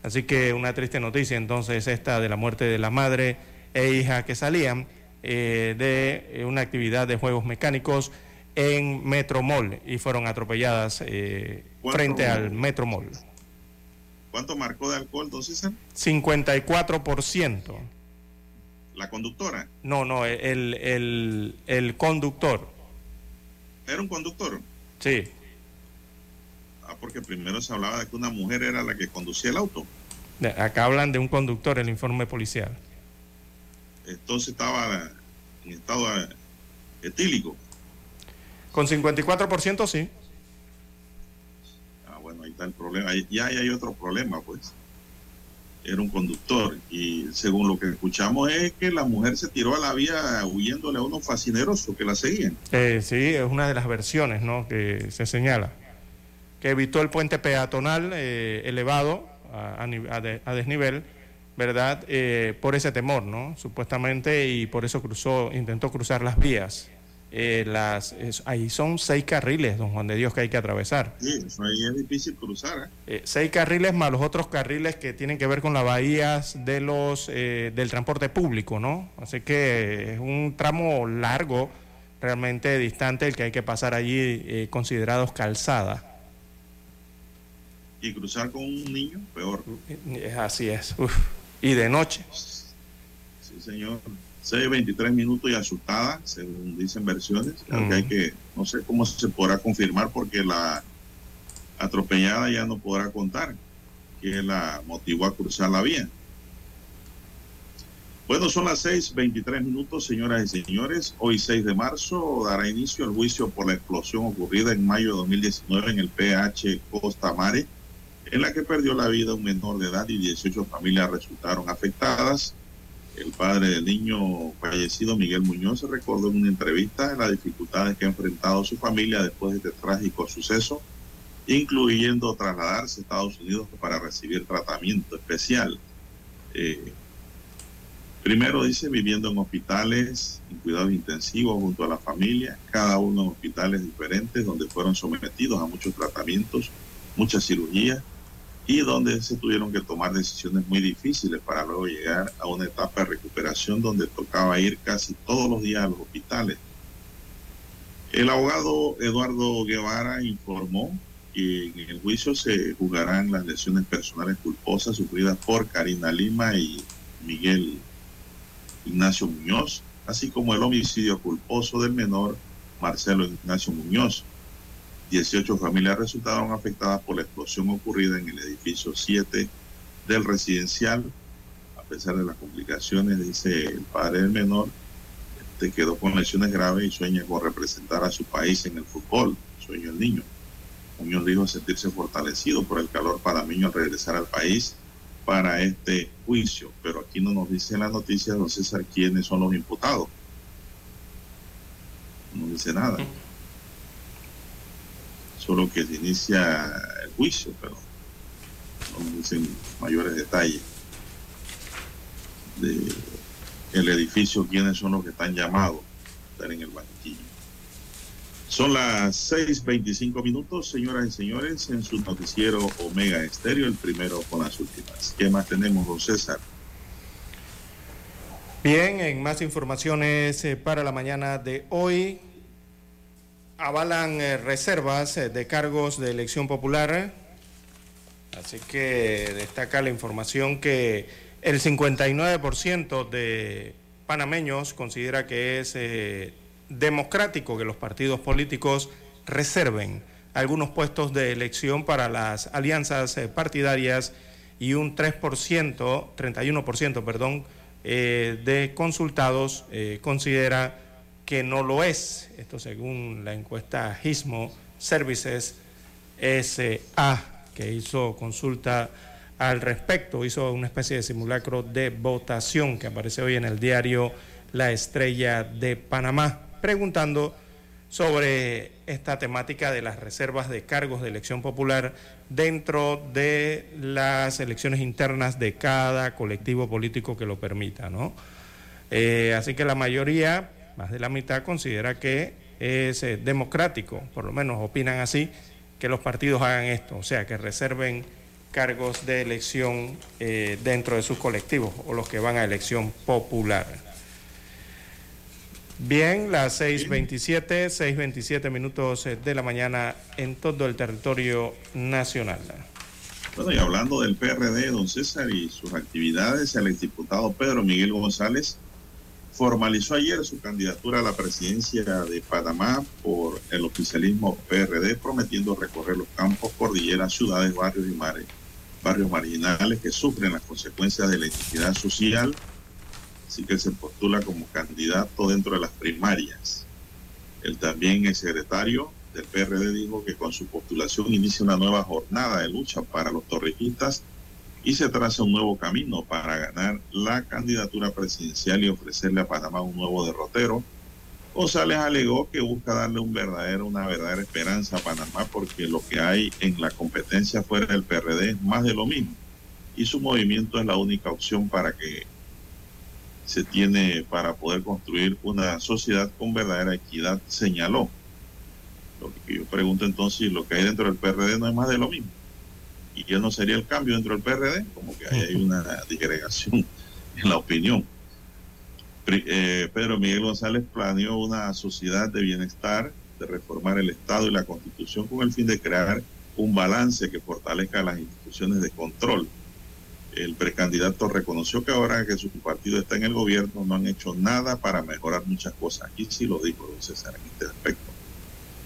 Así que una triste noticia entonces esta de la muerte de la madre e hija que salían eh, de una actividad de juegos mecánicos en Metromol y fueron atropelladas eh, frente al Metromol. ¿Cuánto marcó de alcohol, entonces? 54%. ¿La conductora? No, no, el, el, el conductor. ¿Era un conductor? Sí porque primero se hablaba de que una mujer era la que conducía el auto. Acá hablan de un conductor, el informe policial. Entonces estaba en estado etílico. Con 54% sí. Ah, bueno, ahí está el problema. Ya hay otro problema, pues. Era un conductor y según lo que escuchamos es que la mujer se tiró a la vía huyéndole a unos fascineros que la seguían. Eh, sí, es una de las versiones ¿no? que se señala que evitó el puente peatonal eh, elevado a, desnivel, ¿verdad? Eh, por ese temor, ¿no? Supuestamente, y por eso cruzó, intentó cruzar las vías. Eh, las, ahí son seis carriles, don Juan de Dios, que hay que atravesar. Sí, eso ahí es difícil cruzar. seis carriles más los otros carriles que tienen que ver con las bahías de los, del transporte público, ¿no? Así que es un tramo largo, realmente distante, el que hay que pasar allí, considerados calzada y cruzar con un niño, peor. Así es. Y de noche. Sí, señor. 6.23 minutos y asustada, según dicen versiones. hay que, no sé cómo se podrá confirmar porque la atropellada ya no podrá contar que la motivó a cruzar la vía. Bueno, son las 6.23 minutos, señoras y señores. Hoy 6 de marzo dará inicio el juicio por la explosión ocurrida en mayo de 2019 en el PH Costa Mare en la que perdió la vida un menor de edad y 18 familias resultaron afectadas. El padre del niño fallecido, Miguel Muñoz, recordó en una entrevista las dificultades que ha enfrentado su familia después de este trágico suceso, incluyendo trasladarse a Estados Unidos para recibir tratamiento especial. Eh, primero dice, viviendo en hospitales, en cuidados intensivos junto a la familia, cada uno en hospitales diferentes donde fueron sometidos a muchos tratamientos, muchas cirugías y donde se tuvieron que tomar decisiones muy difíciles para luego llegar a una etapa de recuperación donde tocaba ir casi todos los días a los hospitales. El abogado Eduardo Guevara informó que en el juicio se juzgarán las lesiones personales culposas sufridas por Karina Lima y Miguel Ignacio Muñoz, así como el homicidio culposo del menor Marcelo Ignacio Muñoz. 18 familias resultaron afectadas por la explosión ocurrida en el edificio 7 del residencial. A pesar de las complicaciones, dice el padre del menor, este quedó con lesiones graves y sueña con representar a su país en el fútbol. Sueño el niño. Muñoz dijo sentirse fortalecido por el calor panameño al regresar al país para este juicio, pero aquí no nos dice en la noticia, don César, quiénes son los imputados. No dice nada solo que se inicia el juicio, pero no dicen mayores detalles de el edificio, quiénes son los que están llamados a estar en el banquillo. Son las 6.25 minutos, señoras y señores, en su noticiero Omega Estéreo, el primero con las últimas. ¿Qué más tenemos, don César? Bien, en más informaciones eh, para la mañana de hoy, avalan eh, reservas eh, de cargos de elección popular. Así que destaca la información que el 59% de panameños considera que es eh, democrático que los partidos políticos reserven algunos puestos de elección para las alianzas partidarias y un 3%, 31%, perdón, de consultados considera que no lo es. Esto según la encuesta GISMO Services SA, que hizo consulta al respecto, hizo una especie de simulacro de votación que aparece hoy en el diario La Estrella de Panamá, preguntando sobre esta temática de las reservas de cargos de elección popular dentro de las elecciones internas de cada colectivo político que lo permita, ¿no? Eh, así que la mayoría más de la mitad considera que es eh, democrático, por lo menos opinan así, que los partidos hagan esto, o sea, que reserven cargos de elección eh, dentro de sus colectivos o los que van a elección popular. Bien, las 6.27, 6.27 minutos eh, de la mañana en todo el territorio nacional. Bueno, y hablando del PRD, don César, y sus actividades, el exdiputado Pedro Miguel González formalizó ayer su candidatura a la presidencia de Panamá por el oficialismo PRD, prometiendo recorrer los campos, cordilleras, ciudades, barrios y mares, barrios marginales que sufren las consecuencias de la identidad social. Así que se postula como candidato dentro de las primarias. El también el secretario del PRD dijo que con su postulación inicia una nueva jornada de lucha para los torrijistas y se traza un nuevo camino para ganar la candidatura presidencial y ofrecerle a Panamá un nuevo derrotero. González alegó que busca darle un verdadero, una verdadera esperanza a Panamá porque lo que hay en la competencia fuera del PRD es más de lo mismo y su movimiento es la única opción para que se tiene para poder construir una sociedad con verdadera equidad, señaló. Lo que yo pregunto entonces, lo que hay dentro del PRD no es más de lo mismo y ya no sería el cambio dentro del PRD, como que hay una disgregación en la opinión. Eh, Pedro Miguel González planeó una sociedad de bienestar, de reformar el Estado y la Constitución con el fin de crear un balance que fortalezca las instituciones de control. El precandidato reconoció que ahora que su partido está en el gobierno no han hecho nada para mejorar muchas cosas. Aquí sí lo dijo don César en este aspecto.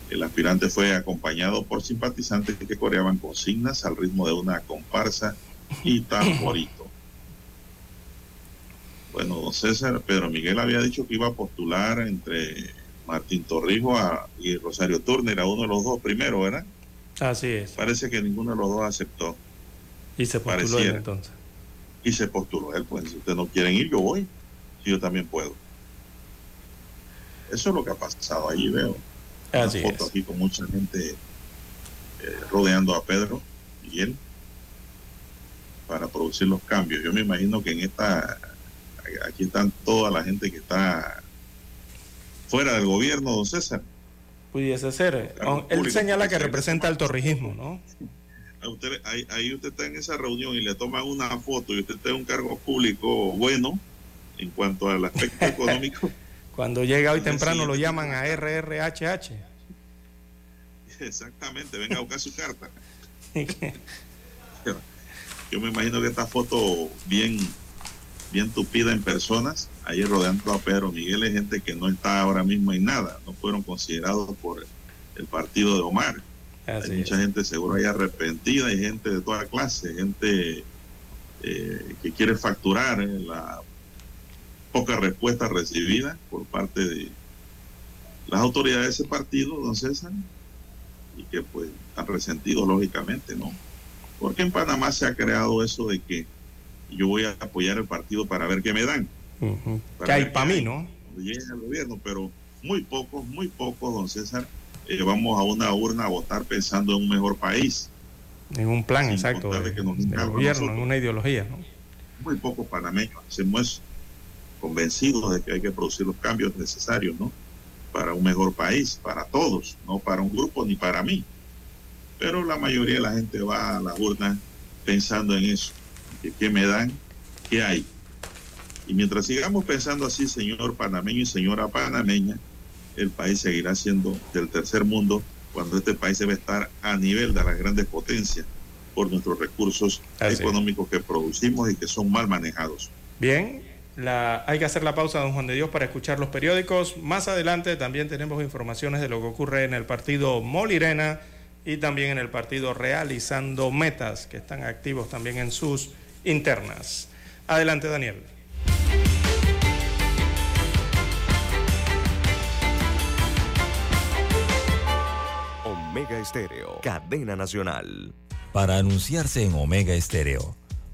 El aspirante fue acompañado por simpatizantes que coreaban consignas al ritmo de una comparsa y tamborito. Bueno, don César, Pedro Miguel había dicho que iba a postular entre Martín Torrijos y Rosario Turner, a uno de los dos primero, ¿verdad? Así es. Parece que ninguno de los dos aceptó. Y se postuló él entonces. Y se postuló él, pues si ustedes no quieren ir, yo voy. Si yo también puedo. Eso es lo que ha pasado allí, veo. Así Una foto aquí con mucha gente eh, rodeando a Pedro y él para producir los cambios. Yo me imagino que en esta, aquí están toda la gente que está fuera del gobierno, don César. Pudiese ser. Claro, Él público, señala que representa el torrijismo, ¿no? A usted, ahí, ahí usted está en esa reunión y le toman una foto y usted está en un cargo público bueno en cuanto al aspecto económico. Cuando llega hoy temprano lo llaman a RRHH. Exactamente, venga a buscar su carta. Yo me imagino que esta foto bien, bien tupida en personas, ahí rodeando a Pedro Miguel, es gente que no está ahora mismo en nada, no fueron considerados por el partido de Omar. Así hay mucha es. gente seguro ahí arrepentida, hay gente de toda clase, gente eh, que quiere facturar eh, la poca respuesta recibida por parte de las autoridades de ese partido, don César, y que pues han resentido lógicamente, ¿no? Porque en Panamá se ha creado eso de que yo voy a apoyar el partido para ver qué me dan. Para Que hay para mí, ¿no? llegue al gobierno, pero muy pocos, muy pocos, don César, eh, vamos a una urna a votar pensando en un mejor país. En un plan exacto de, que nos gobierno, en una ideología, ¿no? Muy pocos panameños hacemos eso, convencidos de que hay que producir los cambios necesarios, ¿no? Para un mejor país, para todos, no para un grupo ni para mí. Pero la mayoría de la gente va a la urna pensando en eso, que qué me dan, qué hay. Y mientras sigamos pensando así, señor panameño y señora panameña, el país seguirá siendo del tercer mundo cuando este país debe estar a nivel de las grandes potencias por nuestros recursos Así económicos que producimos y que son mal manejados. Bien, la, hay que hacer la pausa, don Juan de Dios, para escuchar los periódicos. Más adelante también tenemos informaciones de lo que ocurre en el partido Molirena y también en el partido Realizando Metas, que están activos también en sus internas. Adelante, Daniel. Omega Estéreo, cadena nacional. Para anunciarse en Omega Estéreo,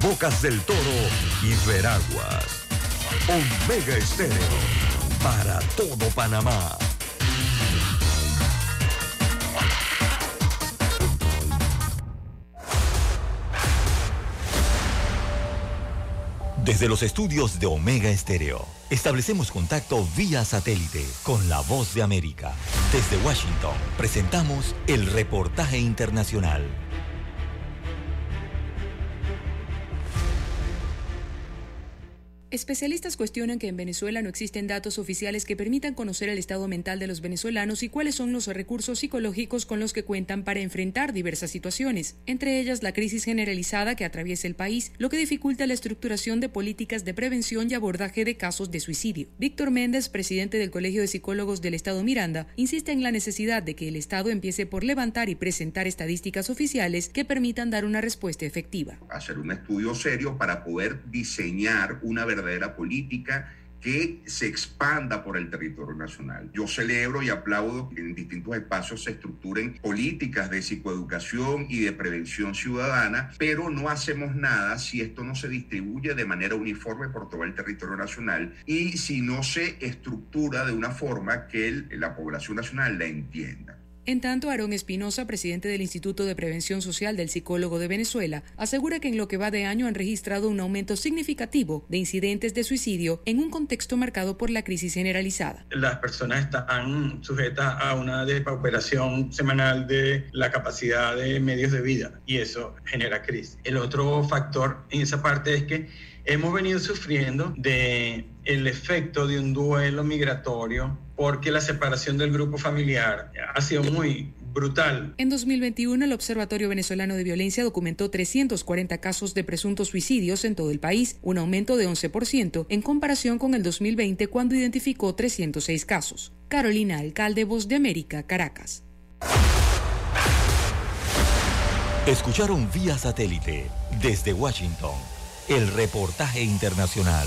Bocas del Toro y Veraguas. Omega Estéreo para todo Panamá. Desde los estudios de Omega Estéreo, establecemos contacto vía satélite con la voz de América. Desde Washington, presentamos el reportaje internacional. Especialistas cuestionan que en Venezuela no existen datos oficiales que permitan conocer el estado mental de los venezolanos y cuáles son los recursos psicológicos con los que cuentan para enfrentar diversas situaciones, entre ellas la crisis generalizada que atraviesa el país, lo que dificulta la estructuración de políticas de prevención y abordaje de casos de suicidio. Víctor Méndez, presidente del Colegio de Psicólogos del Estado Miranda, insiste en la necesidad de que el Estado empiece por levantar y presentar estadísticas oficiales que permitan dar una respuesta efectiva. hacer un estudio serio para poder diseñar una verdadera política que se expanda por el territorio nacional. Yo celebro y aplaudo que en distintos espacios se estructuren políticas de psicoeducación y de prevención ciudadana, pero no hacemos nada si esto no se distribuye de manera uniforme por todo el territorio nacional y si no se estructura de una forma que la población nacional la entienda. En tanto, Aarón Espinosa, presidente del Instituto de Prevención Social del Psicólogo de Venezuela, asegura que en lo que va de año han registrado un aumento significativo de incidentes de suicidio en un contexto marcado por la crisis generalizada. Las personas están sujetas a una depauperación semanal de la capacidad de medios de vida y eso genera crisis. El otro factor en esa parte es que hemos venido sufriendo de el efecto de un duelo migratorio porque la separación del grupo familiar ha sido muy brutal. En 2021, el Observatorio Venezolano de Violencia documentó 340 casos de presuntos suicidios en todo el país, un aumento de 11% en comparación con el 2020 cuando identificó 306 casos. Carolina Alcalde, Voz de América, Caracas. Escucharon vía satélite desde Washington el reportaje internacional.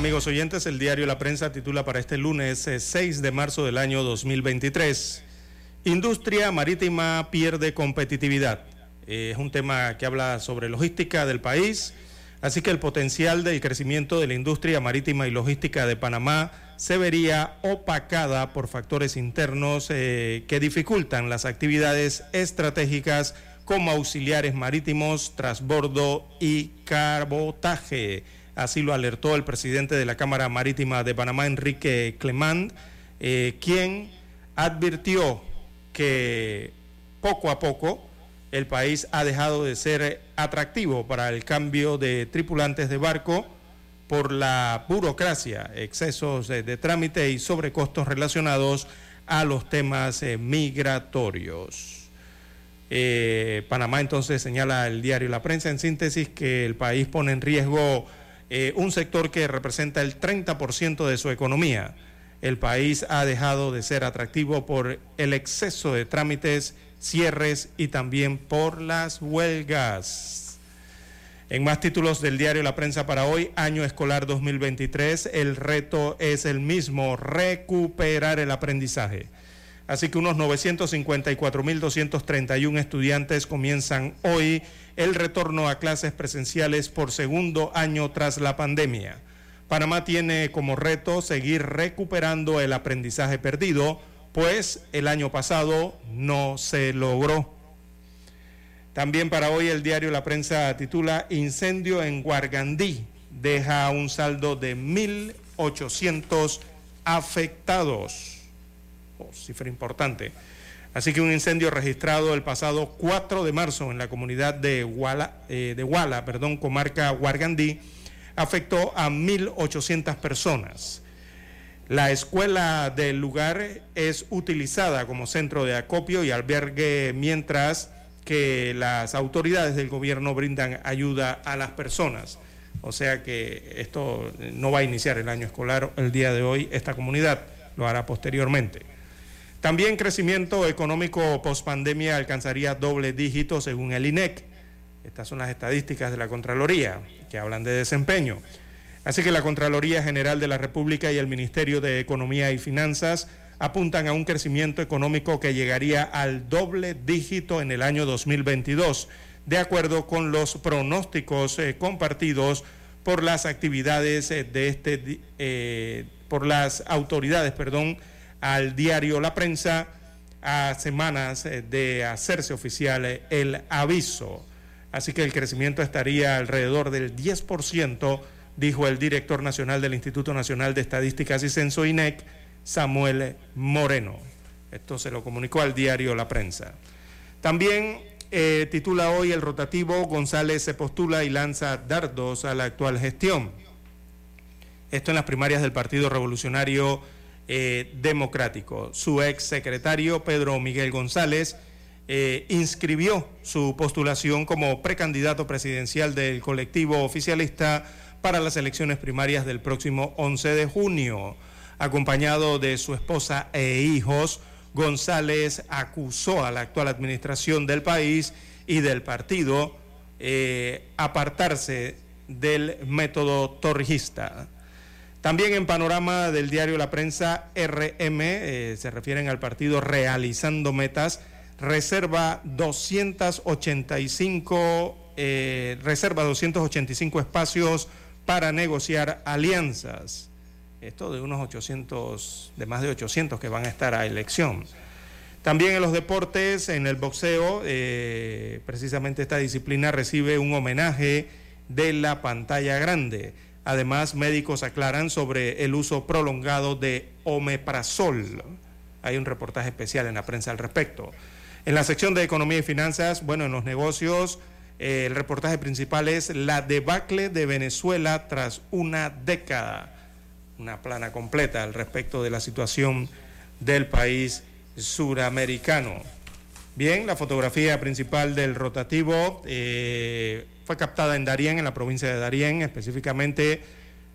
Amigos oyentes, el diario La Prensa titula para este lunes 6 eh, de marzo del año 2023. Industria marítima pierde competitividad. Eh, es un tema que habla sobre logística del país, así que el potencial del crecimiento de la industria marítima y logística de Panamá se vería opacada por factores internos eh, que dificultan las actividades estratégicas como auxiliares marítimos, transbordo y cabotaje. Así lo alertó el presidente de la Cámara Marítima de Panamá, Enrique Clemán, eh, quien advirtió que poco a poco el país ha dejado de ser atractivo para el cambio de tripulantes de barco por la burocracia, excesos de, trámite y sobrecostos relacionados a los temas eh, migratorios. Eh, Panamá entonces señala el diario La Prensa en síntesis que el país pone en riesgo eh, un sector que representa el 30% de su economía. El país ha dejado de ser atractivo por el exceso de trámites, cierres y también por las huelgas. En más títulos del diario La Prensa para hoy, año escolar 2023, el reto es el mismo, recuperar el aprendizaje. Así que unos 954.231 estudiantes comienzan hoy el retorno a clases presenciales por segundo año tras la pandemia. Panamá tiene como reto seguir recuperando el aprendizaje perdido, pues el año pasado no se logró. También para hoy el diario La Prensa titula Incendio en Guargandí deja un saldo de 1.800 afectados. Cifra importante. Así que un incendio registrado el pasado 4 de marzo en la comunidad de Huala, eh, de perdón, comarca Huargandí, afectó a 1.800 personas. La escuela del lugar es utilizada como centro de acopio y albergue mientras que las autoridades del gobierno brindan ayuda a las personas. O sea que esto no va a iniciar el año escolar el día de hoy, esta comunidad lo hará posteriormente. También crecimiento económico post-pandemia alcanzaría doble dígito según el INEC. Estas son las estadísticas de la Contraloría que hablan de desempeño. Así que la Contraloría General de la República y el Ministerio de Economía y Finanzas apuntan a un crecimiento económico que llegaría al doble dígito en el año 2022, de acuerdo con los pronósticos eh, compartidos por las actividades eh, de este, eh, por las autoridades, perdón, al diario La Prensa a semanas eh, de hacerse oficial eh, el aviso. así que el crecimiento estaría alrededor del 10%, dijo el director nacional del Instituto Nacional de Estadísticas y Censo INEC, Samuel Moreno. Esto se lo comunicó al diario La Prensa. También eh, titula hoy el rotativo González se postula y lanza dardos a la actual gestión. Esto en las primarias del Partido Revolucionario eh, Democrático. Su ex secretario Pedro Miguel González eh, inscribió su postulación como precandidato presidencial del colectivo oficialista para las elecciones primarias del próximo 11 de junio. Acompañado de su esposa e hijos, González acusó a la actual administración del país y del partido eh, apartarse del método torrijista. También en panorama del diario La Prensa, RM, eh, se refieren al partido realizando metas, reserva 285, eh, reserva 285 espacios para negociar alianzas esto de unos 800, de más de 800 que van a estar a elección. También en los deportes, en el boxeo, eh, precisamente esta disciplina recibe un homenaje de la pantalla grande. Además, médicos aclaran sobre el uso prolongado de omeprazol. Hay un reportaje especial en la prensa al respecto. En la sección de economía y finanzas, bueno, en los negocios, eh, el reportaje principal es la debacle de Venezuela tras una década una plana completa al respecto de la situación del país suramericano. Bien, la fotografía principal del rotativo eh, fue captada en Darién, en la provincia de Darién, específicamente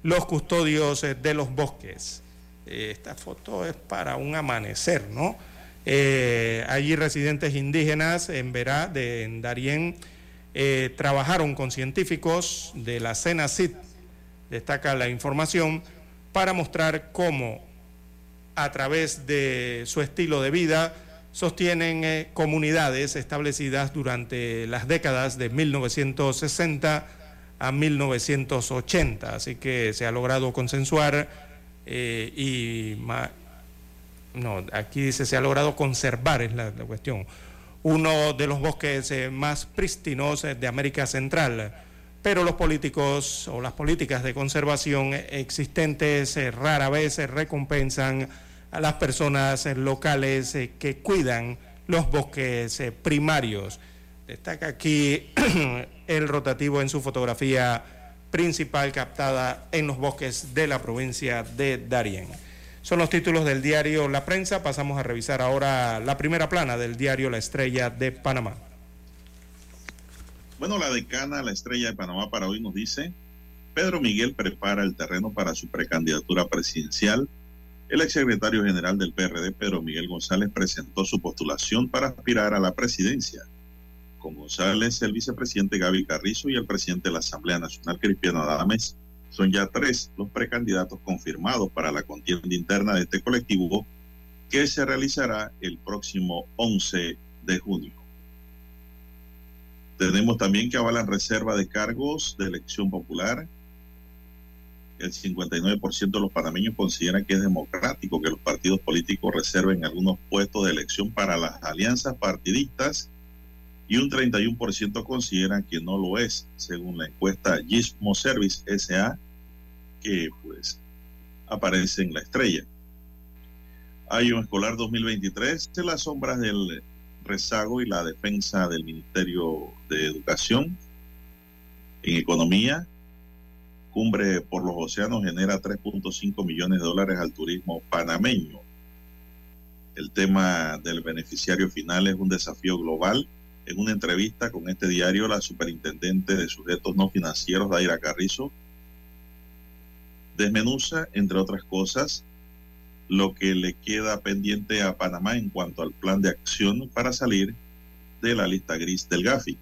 los custodios eh, de los bosques. Eh, esta foto es para un amanecer, ¿no? allí residentes indígenas en Verá, de en Darién, trabajaron con científicos de la CENACIT, destaca la información, para mostrar cómo a través de su estilo de vida sostienen eh, comunidades establecidas durante las décadas de 1960 a 1980. Así que se ha logrado consensuar eh, y... no, aquí dice se ha logrado conservar, es la cuestión, uno de los bosques eh, más prístinos de América Central pero los políticos o las políticas de conservación existentes rara vez recompensan a las personas eh, locales eh, que cuidan los bosques primarios. Destaca aquí el rotativo en su fotografía principal captada en los bosques de la provincia de Darién. Son los títulos del diario La Prensa. Pasamos a revisar ahora la primera plana del diario La Estrella de Panamá. Bueno, la decana, la estrella de Panamá para hoy nos dice, Pedro Miguel prepara el terreno para su precandidatura presidencial. El exsecretario general del PRD, Pedro Miguel González, presentó su postulación para aspirar a la presidencia. Con González, el vicepresidente Gaby Carrizo y el presidente de la Asamblea Nacional, Cristiano Adames, son ya tres los precandidatos confirmados para la contienda interna de este colectivo que se realizará el próximo 11 de junio. Tenemos también que avalan reserva de cargos de elección popular. El 59% de los panameños consideran que es democrático que los partidos políticos reserven algunos puestos de elección para las alianzas partidistas y un 31% consideran que no lo es, según la encuesta Gismo Service SA, que pues aparece en la estrella. Año escolar 2023, en las sombras del rezago y la defensa del Ministerio de Educación. En economía, Cumbre por los Océanos genera 3.5 millones de dólares al turismo panameño. El tema del beneficiario final es un desafío global. En una entrevista con este diario, la superintendente de sujetos no financieros, Daira Carrizo, desmenuza, entre otras cosas, lo que le queda pendiente a Panamá en cuanto al plan de acción para salir de la lista gris del GAFI.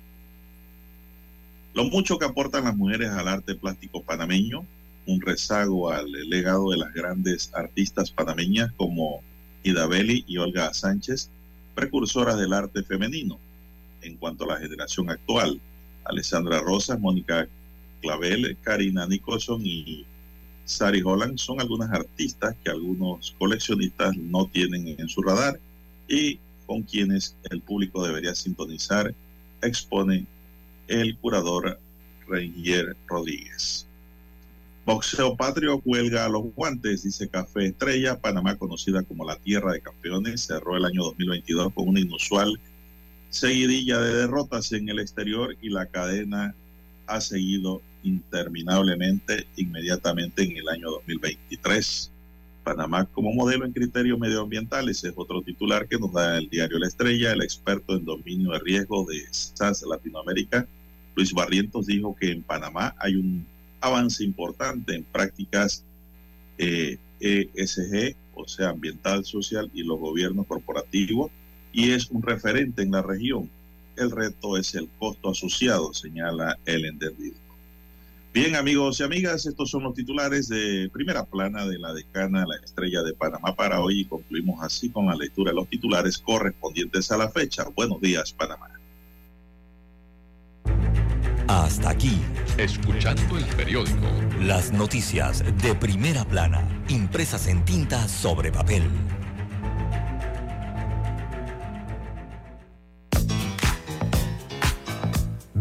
Lo mucho que aportan las mujeres al arte plástico panameño, un rezago al legado de las grandes artistas panameñas como Ida Belli y Olga Sánchez, precursoras del arte femenino. En cuanto a la generación actual, Alessandra Rosas, Mónica Clavel, Karina Nicholson y Sari Holland son algunas artistas que algunos coleccionistas no tienen en su radar y con quienes el público debería sintonizar, expone el curador Reinier Rodríguez. Boxeo Patrio cuelga los guantes, dice Café Estrella. Panamá, conocida como la tierra de campeones, cerró el año 2022 con una inusual seguidilla de derrotas en el exterior y la cadena ha seguido interminablemente inmediatamente en el año 2023. Panamá como modelo en criterios medioambientales es otro titular que nos da el diario La Estrella. El experto en dominio de riesgo de SAS Latinoamérica, Luis Barrientos, dijo que en Panamá hay un avance importante en prácticas ESG, eh, o sea, ambiental, social y los gobiernos corporativos y es un referente en la región. El reto es el costo asociado, señala el entendido. Bien, amigos y amigas, estos son los titulares de primera plana de la decana La Estrella de Panamá para hoy y concluimos así con la lectura de los titulares correspondientes a la fecha. Buenos días, Panamá. Hasta aquí, escuchando el periódico. Las noticias de primera plana, impresas en tinta sobre papel.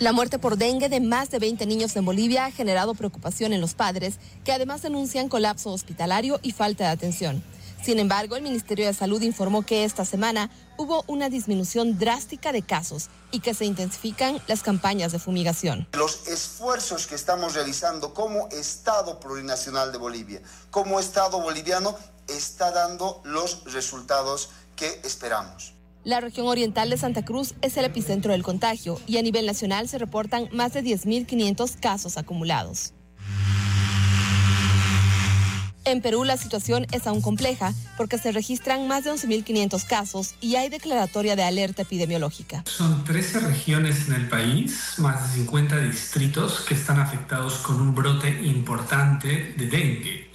La muerte por dengue de más de 20 niños en Bolivia ha generado preocupación en los padres, que además denuncian colapso hospitalario y falta de atención. Sin embargo, el Ministerio de Salud informó que esta semana hubo una disminución drástica de casos y que se intensifican las campañas de fumigación. Los esfuerzos que estamos realizando como Estado plurinacional de Bolivia, como Estado boliviano, está dando los resultados que esperamos. La región oriental de Santa Cruz es el epicentro del contagio y a nivel nacional se reportan más de 10.500 casos acumulados. En Perú la situación es aún compleja porque se registran más de 11.500 casos y hay declaratoria de alerta epidemiológica. Son 13 regiones en el país, más de 50 distritos que están afectados con un brote importante de dengue.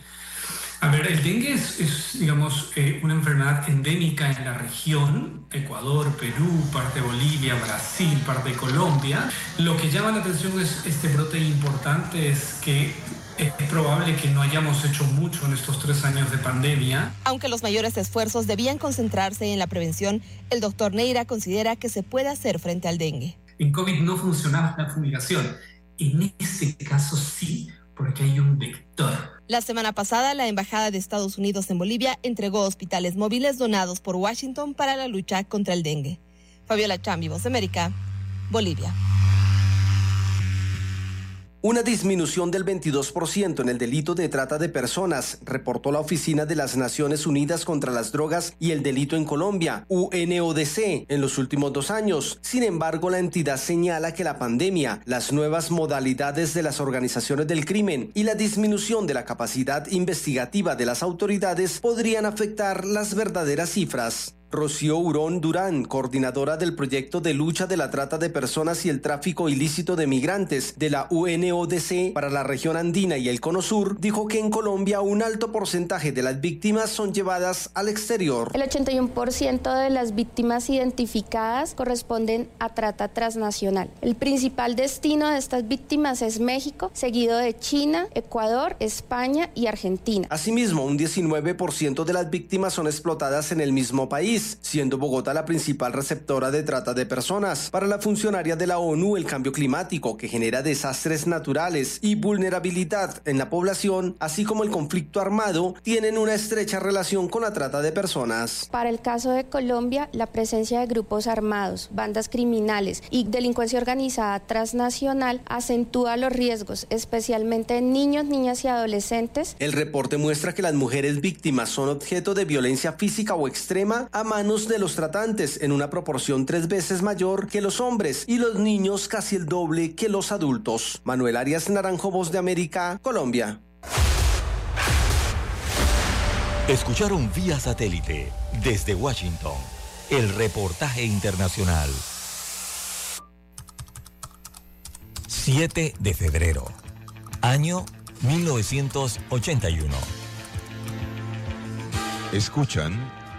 A ver, el dengue es, digamos, eh, una enfermedad endémica en la región, Ecuador, Perú, parte de Bolivia, Brasil, parte de Colombia. Lo que llama la atención es este brote importante es que es probable que no hayamos hecho mucho en estos tres años de pandemia. Aunque los mayores esfuerzos debían concentrarse en la prevención, el doctor Neira considera que se puede hacer frente al dengue. En COVID no funcionaba la fumigación. En este caso sí, porque hay un vector la semana pasada, la Embajada de Estados Unidos en Bolivia entregó hospitales móviles donados por Washington para la lucha contra el dengue. Fabiola Chambi, Voz América, Bolivia. Una disminución del 22% en el delito de trata de personas, reportó la Oficina de las Naciones Unidas contra las Drogas y el Delito en Colombia, UNODC, en los últimos dos años. Sin embargo, la entidad señala que la pandemia, las nuevas modalidades de las organizaciones del crimen y la disminución de la capacidad investigativa de las autoridades podrían afectar las verdaderas cifras. Rocío Urón Durán, coordinadora del proyecto de lucha de la trata de personas y el tráfico ilícito de migrantes de la UNODC para la región andina y el Cono Sur, dijo que en Colombia un alto porcentaje de las víctimas son llevadas al exterior. El 81% de las víctimas identificadas corresponden a trata transnacional. El principal destino de estas víctimas es México, seguido de China, Ecuador, España y Argentina. Asimismo, un 19% de las víctimas son explotadas en el mismo país país, siendo Bogotá la principal receptora de trata de personas. Para la funcionaria de la ONU, el cambio climático que genera desastres naturales y vulnerabilidad en la población, así como el conflicto armado, tienen una estrecha relación con la trata de personas. Para el caso de Colombia, la presencia de grupos armados, bandas criminales y delincuencia organizada transnacional acentúa los riesgos, especialmente en niños, niñas y adolescentes. El reporte muestra que las mujeres víctimas son objeto de violencia física o extrema a manos de los tratantes en una proporción tres veces mayor que los hombres y los niños casi el doble que los adultos. Manuel Arias Naranjo, Voz de América, Colombia. Escucharon vía satélite desde Washington el reportaje internacional. 7 de febrero, año 1981. Escuchan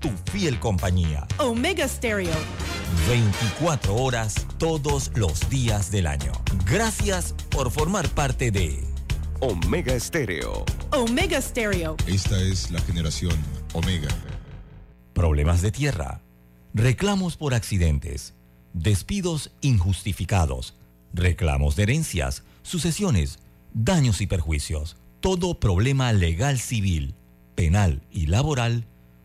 tu fiel compañía. Omega Stereo. 24 horas todos los días del año. Gracias por formar parte de Omega Estéreo. Omega Stereo. Esta es la generación Omega. Problemas de tierra, reclamos por accidentes, despidos injustificados, reclamos de herencias, sucesiones, daños y perjuicios. Todo problema legal civil, penal y laboral,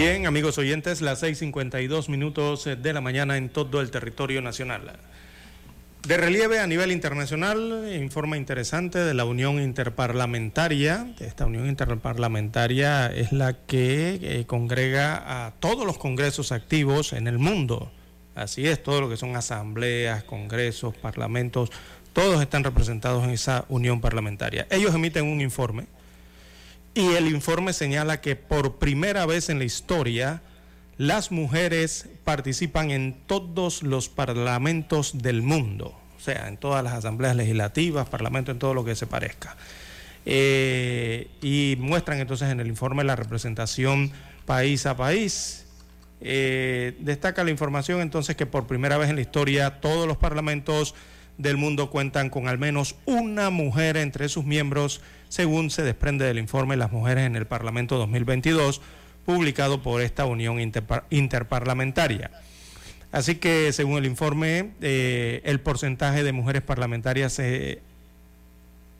Bien, amigos oyentes, las 6.52 minutos de la mañana en todo el territorio nacional. De relieve a nivel internacional, informa interesante de la Unión Interparlamentaria. Esta Unión Interparlamentaria es la que eh, congrega a todos los congresos activos en el mundo. Así es, todo lo que son asambleas, congresos, parlamentos, todos están representados en esa unión parlamentaria. Ellos emiten un informe y el informe señala que por primera vez en la historia las mujeres participan en todos los parlamentos del mundo, o sea, en todas las asambleas legislativas, parlamentos, en todo lo que se parezca. Eh, y muestran entonces en el informe la representación país a país. Eh, destaca la información entonces que por primera vez en la historia todos los parlamentos del mundo cuentan con al menos una mujer entre sus miembros, según se desprende del informe Las Mujeres en el Parlamento 2022, publicado por esta Unión Interparlamentaria. Así que, según el informe, eh, el porcentaje de mujeres parlamentarias se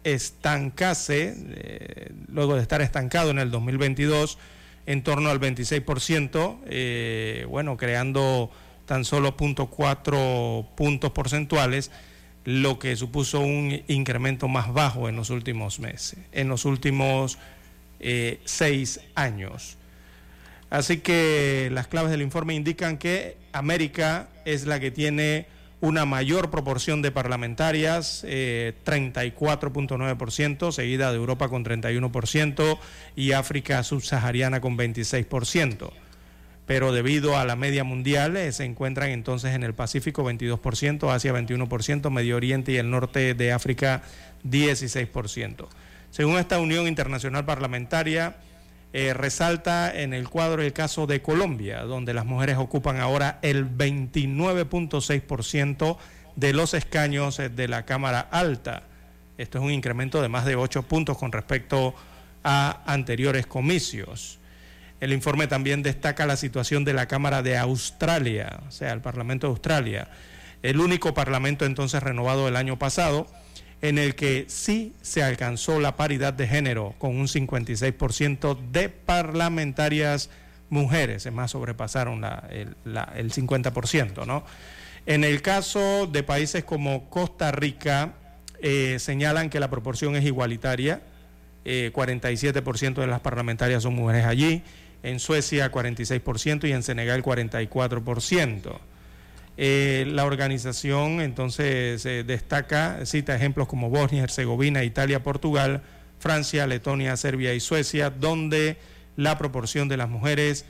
estancase, eh, luego de estar estancado en el 2022, en torno al 26%, eh, bueno, creando tan solo 0.4 puntos porcentuales lo que supuso un incremento más bajo en los últimos meses, en los últimos eh, seis años. Así que las claves del informe indican que América es la que tiene una mayor proporción de parlamentarias, 34.9%, seguida de Europa con 31% y África subsahariana con 26%. Pero debido a la media mundial se encuentran entonces en el Pacífico 22%, Asia 21%, Medio Oriente y el norte de África 16%. Según esta Unión Internacional Parlamentaria, eh, resalta en el cuadro el caso de Colombia, donde las mujeres ocupan ahora el 29.6% de los escaños eh, de la Cámara Alta. Esto es un incremento de más de 8 puntos con respecto a anteriores comicios. El informe también destaca la situación de la Cámara de Australia, o sea, el Parlamento de Australia, el único parlamento entonces renovado el año pasado en el que sí se alcanzó la paridad de género con un 56% de parlamentarias mujeres, es más, sobrepasaron el, 50%, ¿no? En el caso de países como Costa Rica, eh, señalan que la proporción es igualitaria, 47% eh, de las parlamentarias son mujeres allí, en Suecia 46% y en Senegal 44%. Eh, la organización entonces eh, destaca, cita ejemplos como Bosnia, Herzegovina, Italia, Portugal, Francia, Letonia, Serbia y Suecia, donde la proporción de las mujeres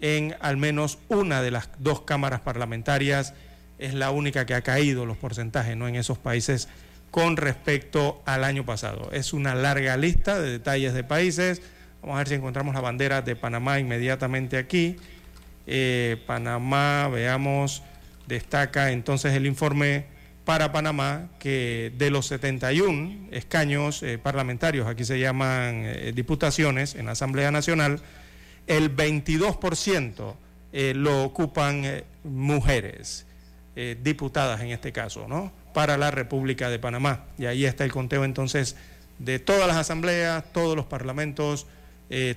en al menos una de las dos cámaras parlamentarias es la única que ha caído los porcentajes ¿no? en esos países con respecto al año pasado. Es una larga lista de detalles de países. Vamos a ver si encontramos la bandera de Panamá inmediatamente aquí. Eh, Panamá, veamos, Destaca entonces el informe para Panamá que de los 71 escaños eh, parlamentarios, aquí se llaman eh, diputaciones en la Asamblea Nacional, el 22% eh, lo ocupan mujeres, diputadas en este caso, ¿no? Para la República de Panamá. Y ahí está el conteo entonces de todas las asambleas, todos los parlamentos,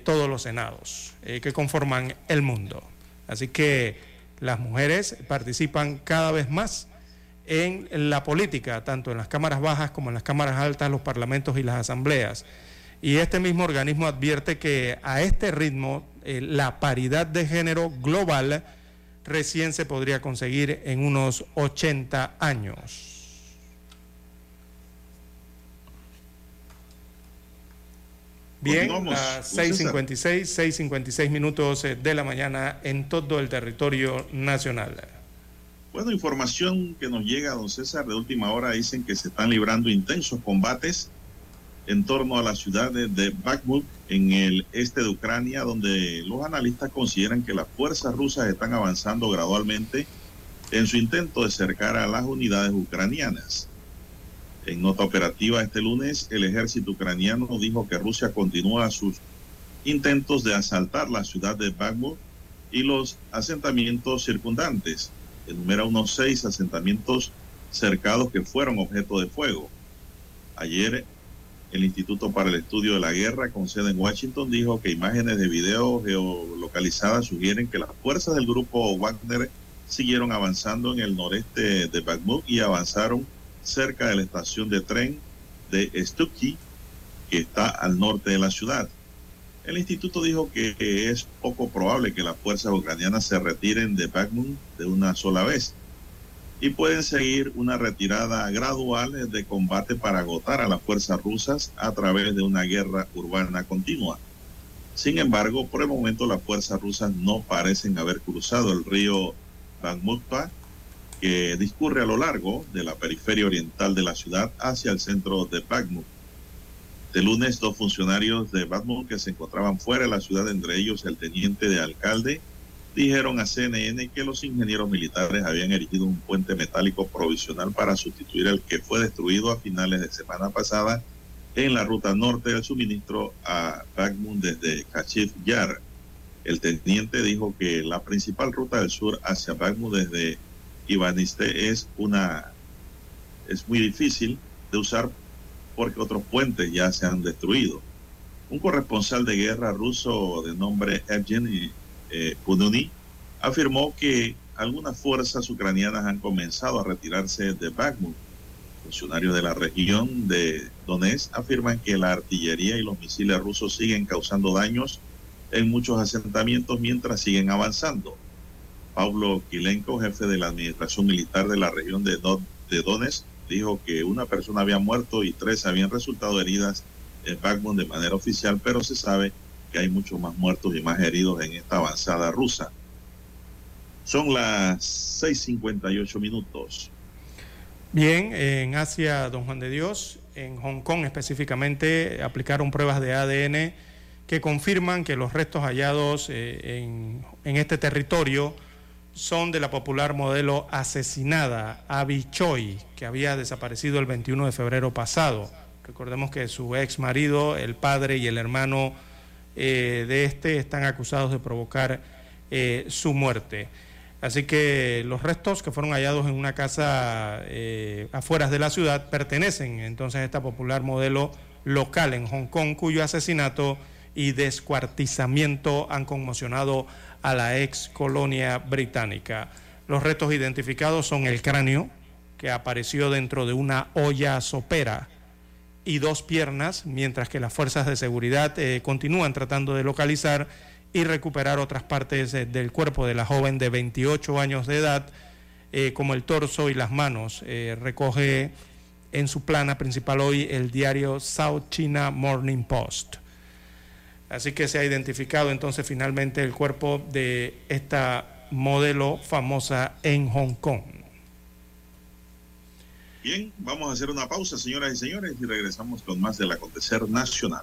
todos los senados que conforman el mundo. Así que las mujeres participan cada vez más en la política, tanto en las cámaras bajas como en las cámaras altas, los parlamentos y las asambleas. Y este mismo organismo advierte que a este ritmo eh, la paridad de género global recién se podría conseguir en unos 80 años. Bien, las 6.56, 6.56 minutos eh, de la mañana en todo el territorio nacional. Bueno, información que nos llega, don César, de última hora dicen que se están librando intensos combates en torno a la ciudad de, Bakhmut, en el este de Ucrania, donde los analistas consideran que las fuerzas rusas están avanzando gradualmente en su intento de cercar a las unidades ucranianas. En nota operativa este lunes, el ejército ucraniano dijo que Rusia continúa sus intentos de asaltar la ciudad de Bakhmut y los asentamientos circundantes. Enumera unos seis asentamientos cercados que fueron objeto de fuego. Ayer, el Instituto para el Estudio de la Guerra, con sede en Washington, dijo que imágenes de video geolocalizadas sugieren que las fuerzas del grupo Wagner siguieron avanzando en el noreste de Bakhmut y avanzaron cerca de la estación de tren de Stucky, que está al norte de la ciudad. El instituto dijo que es poco probable que las fuerzas ucranianas se retiren de Bakhmut de una sola vez y pueden seguir una retirada gradual de combate para agotar a las fuerzas rusas a través de una guerra urbana continua. Sin embargo, por el momento las fuerzas rusas no parecen haber cruzado el río Bakhmutpa que discurre a lo largo de la periferia oriental de la ciudad hacia el centro de Bakhmut. De lunes, dos funcionarios de Bakhmut que se encontraban fuera de la ciudad, entre ellos el teniente de alcalde, dijeron a CNN que los ingenieros militares habían erigido un puente metálico provisional para sustituir el que fue destruido a finales de semana pasada en la ruta norte del suministro a Bakhmut desde Kachif Yar. El teniente dijo que la principal ruta del sur hacia Bakhmut desde Ivaniste es una es muy difícil de usar porque otros puentes ya se han destruido. Un corresponsal de guerra ruso de nombre Evgeny eh, Pununi afirmó que algunas fuerzas ucranianas han comenzado a retirarse de Bakhmut. Funcionarios de la región de Donetsk afirman que la artillería y los misiles rusos siguen causando daños en muchos asentamientos mientras siguen avanzando. Pablo Quilenco, jefe de la administración militar de la región de, de Donetsk, dijo que una persona había muerto y tres habían resultado heridas en Bakhmut de manera oficial, pero se sabe que hay muchos más muertos y más heridos en esta avanzada rusa. Son las 6.58 minutos. Bien, en Asia, don Juan de Dios, en Hong Kong específicamente, aplicaron pruebas de ADN que confirman que los restos hallados eh, en, en, este territorio son de la popular modelo asesinada, Abby Choi, que había desaparecido el 21 de febrero pasado. Recordemos que su ex marido, el padre y el hermano eh, de este están acusados de provocar eh, su muerte. Así que los restos que fueron hallados en una casa eh, afuera de la ciudad pertenecen entonces a esta popular modelo local en Hong Kong, cuyo asesinato y descuartizamiento han conmocionado a la ex colonia británica. Los restos identificados son el cráneo, que apareció dentro de una olla sopera, y dos piernas, mientras que las fuerzas de seguridad eh, continúan tratando de localizar y recuperar otras partes del cuerpo de la joven de 28 años de edad, eh, como el torso y las manos. Eh, recoge en su plana principal hoy el diario South China Morning Post. Así que se ha identificado entonces finalmente el cuerpo de esta modelo famosa en Hong Kong. Bien, vamos a hacer una pausa, señoras y señores, y regresamos con más del acontecer nacional.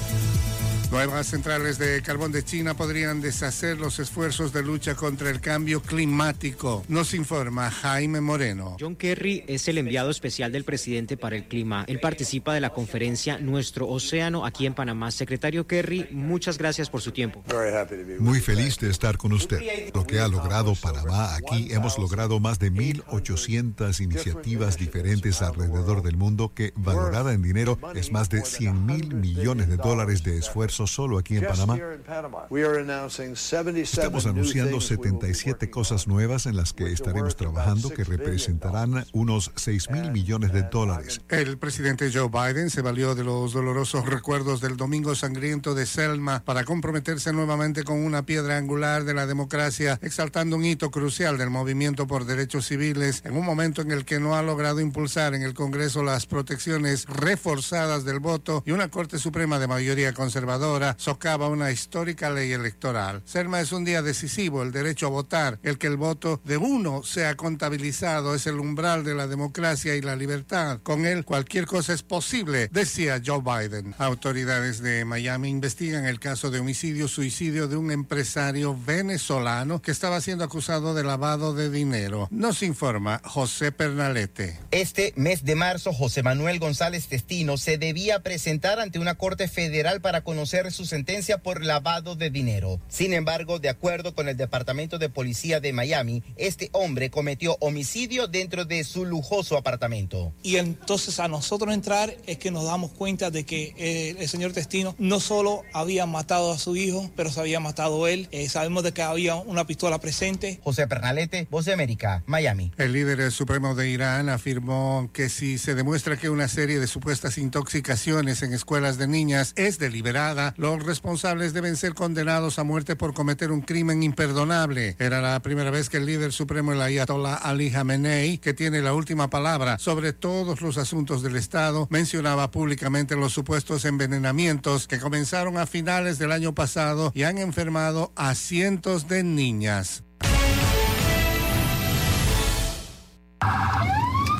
Nuevas centrales de carbón de China podrían deshacer los esfuerzos de lucha contra el cambio climático, nos informa Jaime Moreno. John Kerry es el enviado especial del presidente para el clima. Él participa de la conferencia Nuestro Océano aquí en Panamá. Secretario Kerry, muchas gracias por su tiempo. Muy feliz de estar con usted. Lo que ha logrado Panamá aquí, hemos logrado más de 1.800 iniciativas diferentes alrededor del mundo que, valorada en dinero, es más de 100 mil millones de dólares de esfuerzo solo aquí en Panamá. Estamos anunciando 77 cosas nuevas en las que estaremos trabajando que representarán unos 6 mil millones de dólares. El presidente Joe Biden se valió de los dolorosos recuerdos del domingo sangriento de Selma para comprometerse nuevamente con una piedra angular de la democracia, exaltando un hito crucial del movimiento por derechos civiles en un momento en el que no ha logrado impulsar en el Congreso las protecciones reforzadas del voto y una Corte Suprema de mayoría conservadora socava una histórica ley electoral. Selma es un día decisivo, el derecho a votar, el que el voto de uno sea contabilizado es el umbral de la democracia y la libertad. Con él cualquier cosa es posible, decía Joe Biden. Autoridades de Miami investigan el caso de homicidio-suicidio de un empresario venezolano que estaba siendo acusado de lavado de dinero. Nos informa José Pernalete. Este mes de marzo, José Manuel González Testino se debía presentar ante una corte federal para conocer su sentencia por lavado de dinero. Sin embargo, de acuerdo con el Departamento de Policía de Miami, este hombre cometió homicidio dentro de su lujoso apartamento. Y entonces a nosotros entrar es que nos damos cuenta de que eh, el señor Testino no solo había matado a su hijo, pero se había matado él. Eh, sabemos de que había una pistola presente. José Pernalete, Voz de América, Miami. El líder supremo de Irán afirmó que si se demuestra que una serie de supuestas intoxicaciones en escuelas de niñas es deliberada, los responsables deben ser condenados a muerte por cometer un crimen imperdonable. Era la primera vez que el líder supremo, el Ayatollah Ali Khamenei, que tiene la última palabra sobre todos los asuntos del Estado, mencionaba públicamente los supuestos envenenamientos que comenzaron a finales del año pasado y han enfermado a cientos de niñas.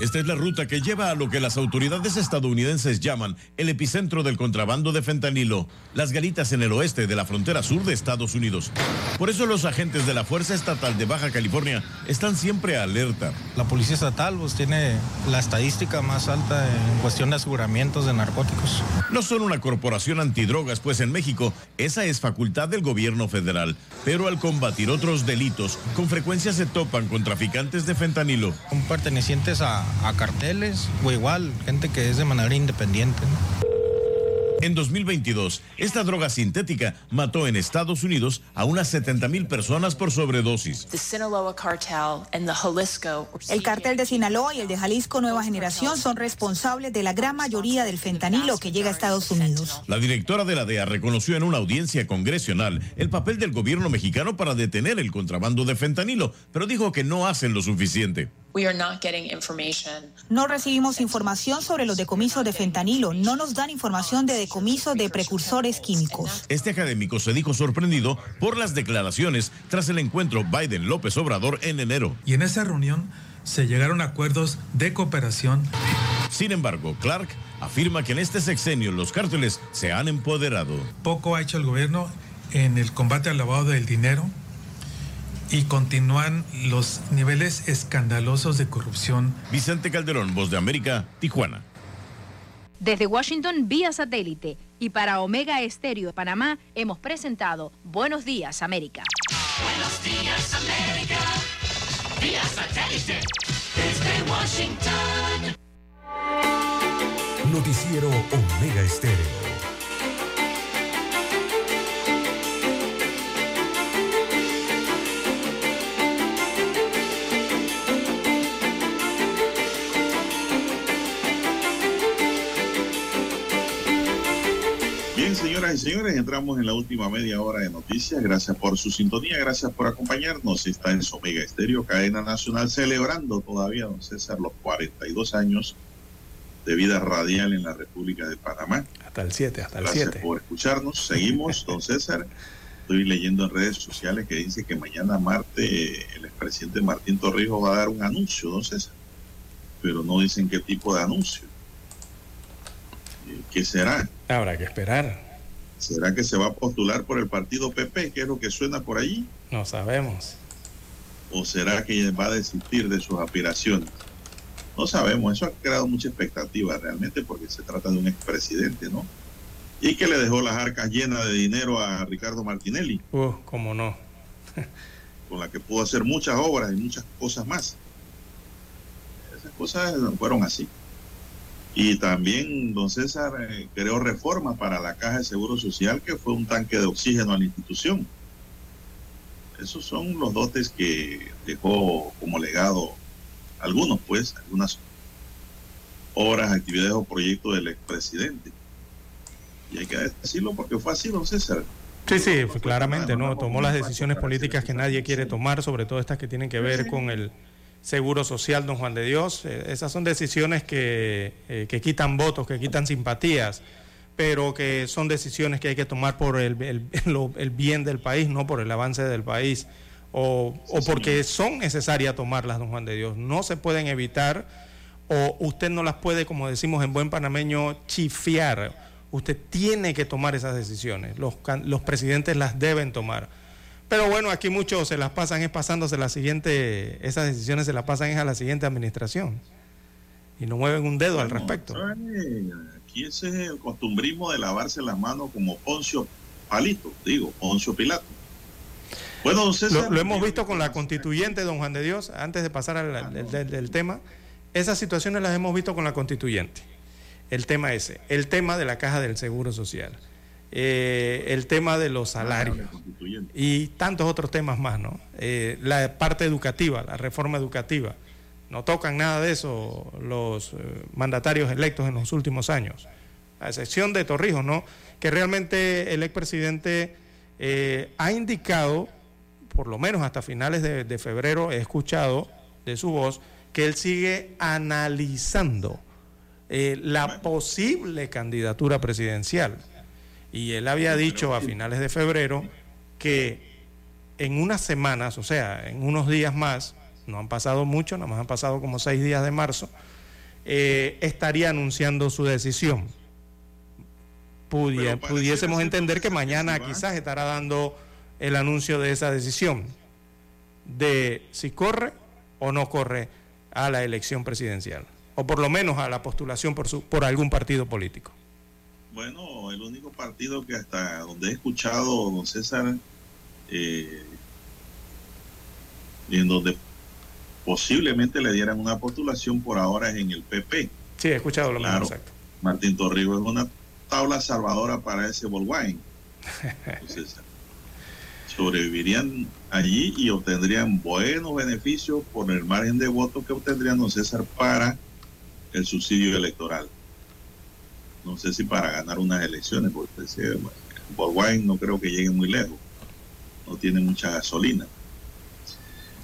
Esta es la ruta que lleva a lo que las autoridades estadounidenses llaman el epicentro del contrabando de fentanilo, las galitas en el oeste de la frontera sur de Estados Unidos. Por eso los agentes de la Fuerza Estatal de Baja California están siempre alerta. La Policía Estatal pues, tiene la estadística más alta en cuestión de aseguramientos de narcóticos. No son una corporación antidrogas, pues en México esa es facultad del gobierno federal. Pero al combatir otros delitos, con frecuencia se topan con traficantes de fentanilo. Son pertenecientes a, a carteles o igual gente que es de manera independiente. ¿no? En 2022, esta droga sintética mató en Estados Unidos a unas 70 mil personas por sobredosis. El cartel de Sinaloa y el de Jalisco Nueva Generación son responsables de la gran mayoría del fentanilo que llega a Estados Unidos. La directora de la DEA reconoció en una audiencia congresional el papel del gobierno mexicano para detener el contrabando de fentanilo, pero dijo que no hacen lo suficiente. No recibimos información sobre los decomisos de fentanilo, no nos dan información de decomiso de precursores químicos. Este académico se dijo sorprendido por las declaraciones tras el encuentro Biden-López Obrador en enero. Y en esa reunión se llegaron a acuerdos de cooperación. Sin embargo, Clark afirma que en este sexenio los cárteles se han empoderado. Poco ha hecho el gobierno en el combate al lavado del dinero y continúan los niveles escandalosos de corrupción. Vicente Calderón, Voz de América, Tijuana. Desde Washington, vía satélite. Y para Omega Estéreo de Panamá, hemos presentado Buenos Días, América. Buenos Días, América. Vía satélite. Desde Washington. Noticiero Omega Estéreo. Bien, señoras y señores, entramos en la última media hora de noticias. Gracias por su sintonía, gracias por acompañarnos. Está en Omega Estéreo, cadena nacional, celebrando todavía, don César, los 42 años de vida radial en la República de Panamá. Hasta el 7, hasta el Gracias 7. por escucharnos. Seguimos, don César. Estoy leyendo en redes sociales que dice que mañana martes el expresidente Martín Torrijos va a dar un anuncio, don César. Pero no dicen qué tipo de anuncio. ¿Qué será? Habrá que esperar. ¿Será que se va a postular por el partido PP, que es lo que suena por allí? No sabemos. ¿O será que va a desistir de sus aspiraciones? No sabemos, eso ha creado mucha expectativa realmente porque se trata de un expresidente, ¿no? Y que le dejó las arcas llenas de dinero a Ricardo Martinelli, Uh, cómo no. con la que pudo hacer muchas obras y muchas cosas más. Esas cosas fueron así. Y también don César eh, creó reformas para la Caja de Seguro Social, que fue un tanque de oxígeno a la institución. Esos son los dotes que dejó como legado algunos, pues, algunas obras, actividades o proyectos del expresidente. Y hay que decirlo porque fue así, don César. Sí, sí, fue claramente, ¿no? Tomó las decisiones políticas que nadie quiere tomar, sobre todo estas que tienen que ver con el seguro social, don Juan de Dios. Eh, esas son decisiones que, eh, que quitan votos, que quitan simpatías, pero que son decisiones que hay que tomar por el, el- lo- el bien del país, no por el avance del país, o, o porque son necesarias tomarlas, don Juan de Dios. No se pueden evitar, o usted no las puede, como decimos en buen panameño, chifiar. Usted tiene que tomar esas decisiones. Los, los presidentes las deben tomar. Pero bueno, aquí muchos se las pasan es pasándose la siguiente, esas decisiones se las pasan es a la siguiente administración. Y no mueven un dedo al respecto. Aquí ese es el costumbrismo de lavarse las manos como Poncio Palito, digo, Poncio Pilato. Bueno, don César, Lo, lo hemos visto con la constituyente, don Juan de Dios, antes de pasar al, del tema. Esas situaciones las hemos visto con la constituyente. El tema ese, el tema de la caja del Seguro Social, eh, el tema de los salarios y tantos otros temas más, ¿no? Eh, la parte educativa, la reforma educativa. No tocan nada de eso los eh, mandatarios electos en los últimos años, a excepción de Torrijos, ¿no? Que realmente el expresidente eh, ha indicado, por lo menos hasta finales de, de febrero, he escuchado de su voz, que él sigue analizando eh, la posible candidatura presidencial. Y él había dicho a finales de febrero que en unas semanas, o sea, en unos días más, no han pasado mucho, nada más han pasado como seis días de marzo, eh, estaría anunciando su decisión. pudiésemos entender que mañana quizás estará dando el anuncio de esa decisión, de si corre o no corre a la elección presidencial, o por lo menos a la postulación por, su, por algún partido político. Bueno, el único partido que hasta donde he escuchado, don César, eh, y en donde posiblemente le dieran una postulación por ahora es en el PP. Sí, he escuchado lo mismo, exacto. Martín Torrijos es una tabla salvadora para ese Volkswagen. sobrevivirían allí y obtendrían buenos beneficios por el margen de votos que obtendrían don César para el subsidio electoral. No sé si para ganar unas elecciones, porque Volkswagen no creo que llegue muy lejos. No tiene mucha gasolina.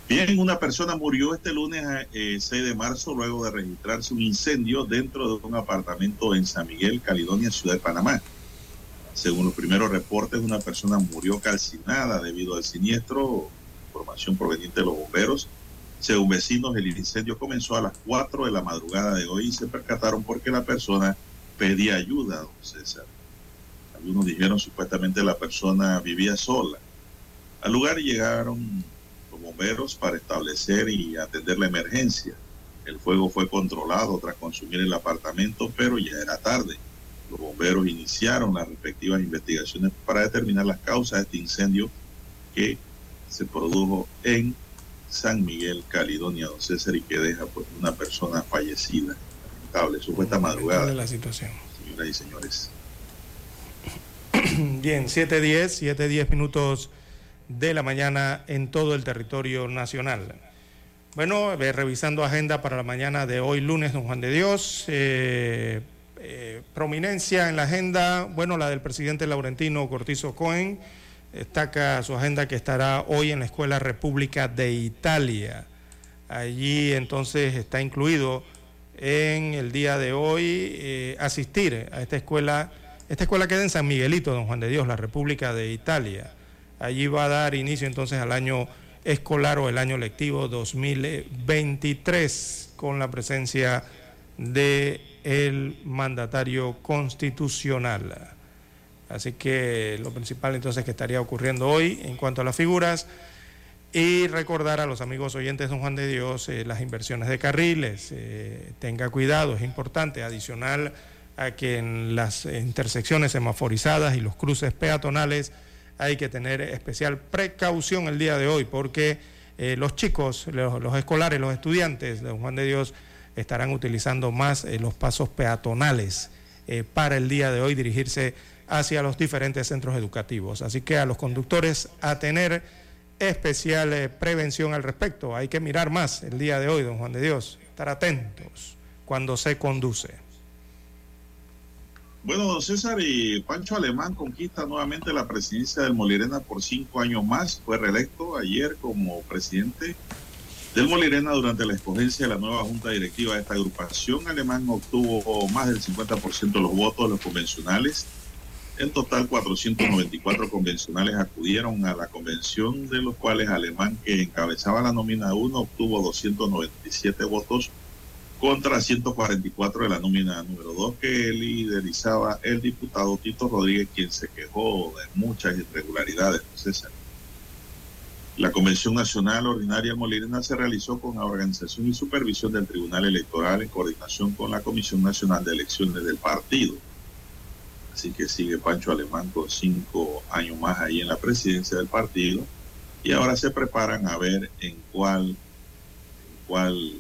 Bien, una persona murió este lunes 6 eh, de marzo luego de registrarse un incendio dentro de un apartamento en San Miguel, Caledonia, ciudad de Panamá. Según los primeros reportes, una persona murió calcinada debido al siniestro, información proveniente de los bomberos. Según vecinos, el incendio comenzó a las 4 de la madrugada de hoy y se percataron porque la persona pedía ayuda, don César. Algunos dijeron supuestamente la persona vivía sola. Al lugar llegaron bomberos para establecer y atender la emergencia. El fuego fue controlado tras consumir el apartamento, pero ya era tarde. Los bomberos iniciaron las respectivas investigaciones para determinar las causas de este incendio que se produjo en San Miguel, Caledonia, don César, y que deja pues una persona fallecida. Lamentable, eso fue esta madrugada. la situación. Señoras y señores. Bien, 7.10, 7.10 minutos de la mañana en todo el territorio nacional. Bueno, revisando agenda para la mañana de hoy, lunes, don Juan de Dios. Eh, eh, prominencia en la agenda, bueno, la del presidente Laurentino Cortizo Cohen. Destaca su agenda que estará hoy en la Escuela República de Italia. Allí entonces está incluido en el día de hoy eh, asistir a esta escuela. Esta escuela queda en San Miguelito, don Juan de Dios, la República de Italia. Allí va a dar inicio entonces al año escolar o el año lectivo 2023 con la presencia de el mandatario constitucional. Así que lo principal entonces que estaría ocurriendo hoy en cuanto a las figuras y recordar a los amigos oyentes de Don Juan de Dios eh, las inversiones de carriles. Eh, tenga cuidado, es importante, adicional a que en las intersecciones semaforizadas y los cruces peatonales hay que tener especial precaución el día de hoy porque eh, los chicos, los, escolares, los estudiantes de Don Juan de Dios estarán utilizando más los pasos peatonales para el día de hoy dirigirse hacia los diferentes centros educativos. Así que a los conductores a tener especial prevención al respecto. Hay que mirar más el día de hoy, don Juan de Dios, estar atentos cuando se conduce. Bueno, don César y Pancho Alemán conquista nuevamente la presidencia del Molirena por cinco años más. Fue reelecto ayer como presidente del Molirena durante la escogencia de la nueva junta directiva de esta agrupación. Alemán obtuvo más del 50% de los votos de los convencionales. En total, 494 convencionales acudieron a la convención, de los cuales Alemán, que encabezaba la nómina 1, obtuvo 297 votos contra 144 de la nómina número 2 que liderizaba el diputado Tito Rodríguez, quien se quejó de muchas irregularidades. César. La Convención Nacional Ordinaria Molina se realizó con la organización y supervisión del Tribunal Electoral en coordinación con la Comisión Nacional de Elecciones del partido. Así que sigue Pancho Alemán con cinco años más ahí en la presidencia del partido y ahora se preparan a ver en cuál, en cuál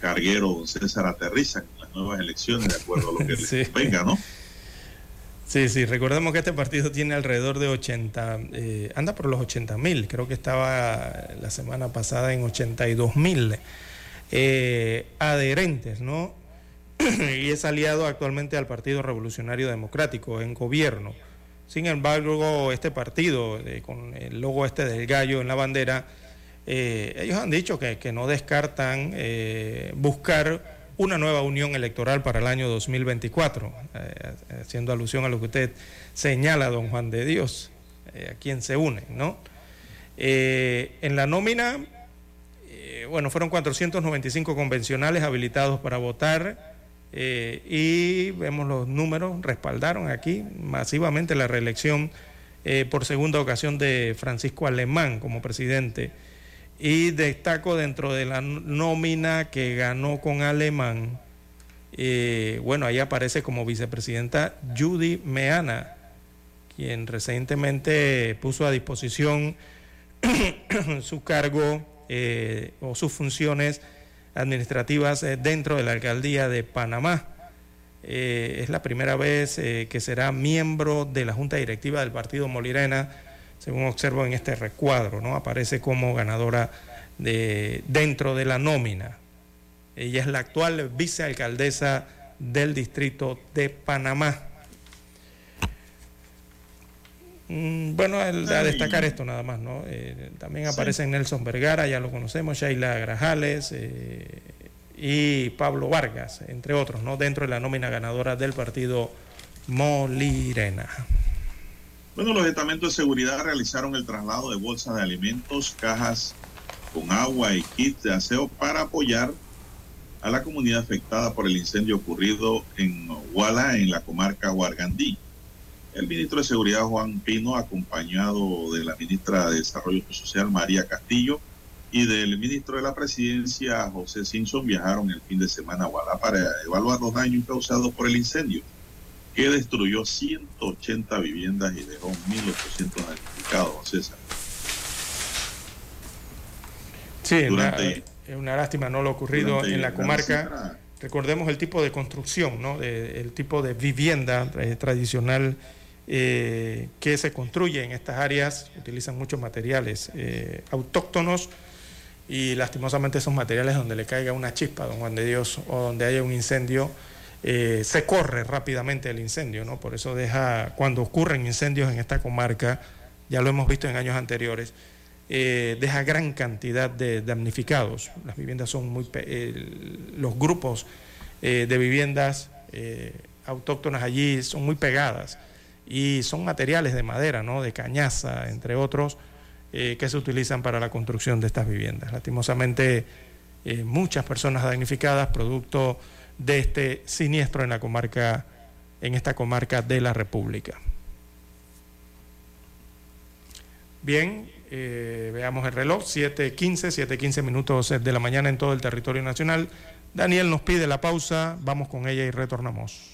carguero don César aterrizan en las nuevas elecciones de acuerdo a lo que les venga, ¿no? Sí, sí, recordemos que este partido tiene alrededor de 80, eh, anda por los 80 mil, creo que estaba la semana pasada en 82 mil eh, adherentes, ¿no? y es aliado actualmente al Partido Revolucionario Democrático en gobierno. Sin embargo, este partido, eh, con el logo este del gallo en la bandera, eh, ellos han dicho que, no descartan eh, buscar una nueva unión electoral para el año 2024, eh, haciendo alusión a lo que usted señala, don Juan de Dios, a quien se une, ¿no? en la nómina bueno, fueron 495 convencionales habilitados para votar eh, y vemos los números, respaldaron aquí masivamente la reelección eh, por segunda ocasión de Francisco Alemán como presidente. Y destaco dentro de la nómina que ganó con Alemán, bueno, ahí aparece como vicepresidenta Judy Meana, quien recientemente puso a disposición su cargo eh, o sus funciones administrativas eh, dentro de la alcaldía de Panamá. Eh, es la primera vez que será miembro de la junta directiva del partido Molirena, según observo en este recuadro, ¿no? Aparece como ganadora de, dentro de la nómina. Ella es la actual vicealcaldesa del distrito de Panamá. Mm, bueno, a destacar esto nada más, ¿no? Eh, también aparecen Nelson Vergara, ya lo conocemos, Sheila Grajales eh, y Pablo Vargas, entre otros, ¿no? Dentro de la nómina ganadora del partido Molirena. Bueno, los estamentos de seguridad realizaron el traslado de bolsas de alimentos, cajas con agua y kits de aseo para apoyar a la comunidad afectada por el incendio ocurrido en Huala, en la comarca Huargandí. El ministro de Seguridad Juan Pino, acompañado de la ministra de Desarrollo Social María Castillo y del ministro de la Presidencia José Simpson, viajaron el fin de semana a Guadalajara para evaluar los daños causados por el incendio, que destruyó 180 viviendas y dejó 1.800 damnificados, César. Sí, es una lástima no lo ocurrido en la comarca. Recordemos el tipo de construcción, ¿no? el tipo de vivienda eh, tradicional eh, que se construye en estas áreas utilizan muchos materiales eh, autóctonos y lastimosamente esos materiales donde le caiga una chispa, don Juan de Dios, o donde haya un incendio, eh, se corre rápidamente el incendio, ¿no? Por eso deja, cuando ocurren incendios en esta comarca, ya lo hemos visto en años anteriores, deja gran cantidad de damnificados. Las viviendas son muy, los grupos de viviendas autóctonas allí son muy pegadas y son materiales de madera, ¿no? de cañaza, entre otros, eh, que se utilizan para la construcción de estas viviendas. Lastimosamente, eh, muchas personas damnificadas producto de este siniestro en la comarca, en esta comarca de la República. Bien, eh, veamos el reloj, 7.15, 7.15 minutos de la mañana en todo el territorio nacional. Daniel nos pide la pausa, vamos con ella y retornamos.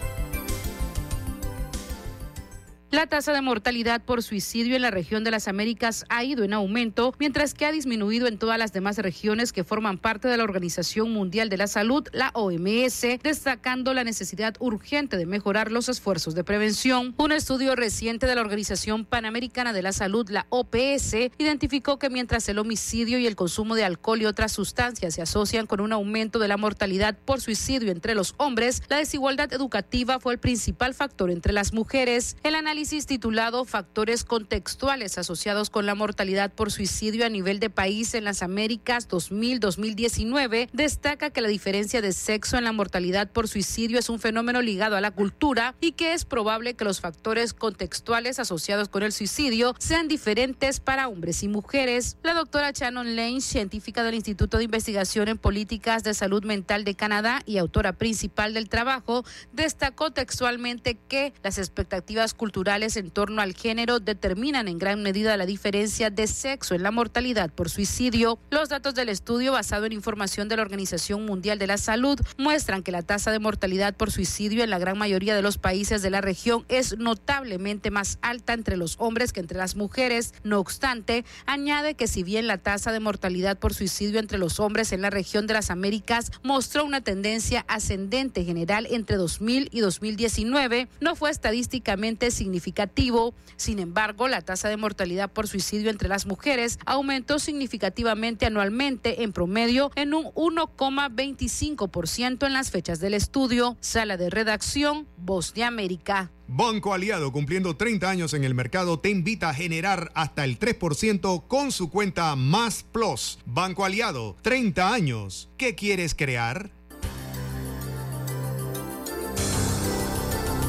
La tasa de mortalidad por suicidio en la región de las Américas ha ido en aumento, mientras que ha disminuido en todas las demás regiones que forman parte de la Organización Mundial de la Salud, la OMS, destacando la necesidad urgente de mejorar los esfuerzos de prevención. Un estudio reciente de la Organización Panamericana de la Salud, la OPS, identificó que mientras el homicidio y el consumo de alcohol y otras sustancias se asocian con un aumento de la mortalidad por suicidio entre los hombres, la desigualdad educativa fue el principal factor entre las mujeres. El análisis titulado Factores contextuales asociados con la mortalidad por suicidio a nivel de país en las Américas 2000-2019 destaca que la diferencia de sexo en la mortalidad por suicidio es un fenómeno ligado a la cultura y que es probable que los factores contextuales asociados con el suicidio sean diferentes para hombres y mujeres. La doctora Shannon Lane, científica del Instituto de Investigación en Políticas de Salud Mental de Canadá y autora principal del trabajo, destacó textualmente que las expectativas culturales en torno al género determinan en gran medida la diferencia de sexo en la mortalidad por suicidio. Los datos del estudio, basado en información de la Organización Mundial de la Salud, muestran que la tasa de mortalidad por suicidio en la gran mayoría de los países de la región es notablemente más alta entre los hombres que entre las mujeres. No obstante, añade que si bien la tasa de mortalidad por suicidio entre los hombres en la región de las Américas mostró una tendencia ascendente general entre 2000 y 2019, no fue estadísticamente significativa significativo. Sin embargo, la tasa de mortalidad por suicidio entre las mujeres aumentó significativamente anualmente en promedio en un 1,25% en las fechas del estudio. Sala de redacción, Voz de América. Banco Aliado, cumpliendo 30 años en el mercado, te invita a generar hasta el 3% con su cuenta Más Plus. Banco Aliado, 30 años. ¿Qué quieres crear?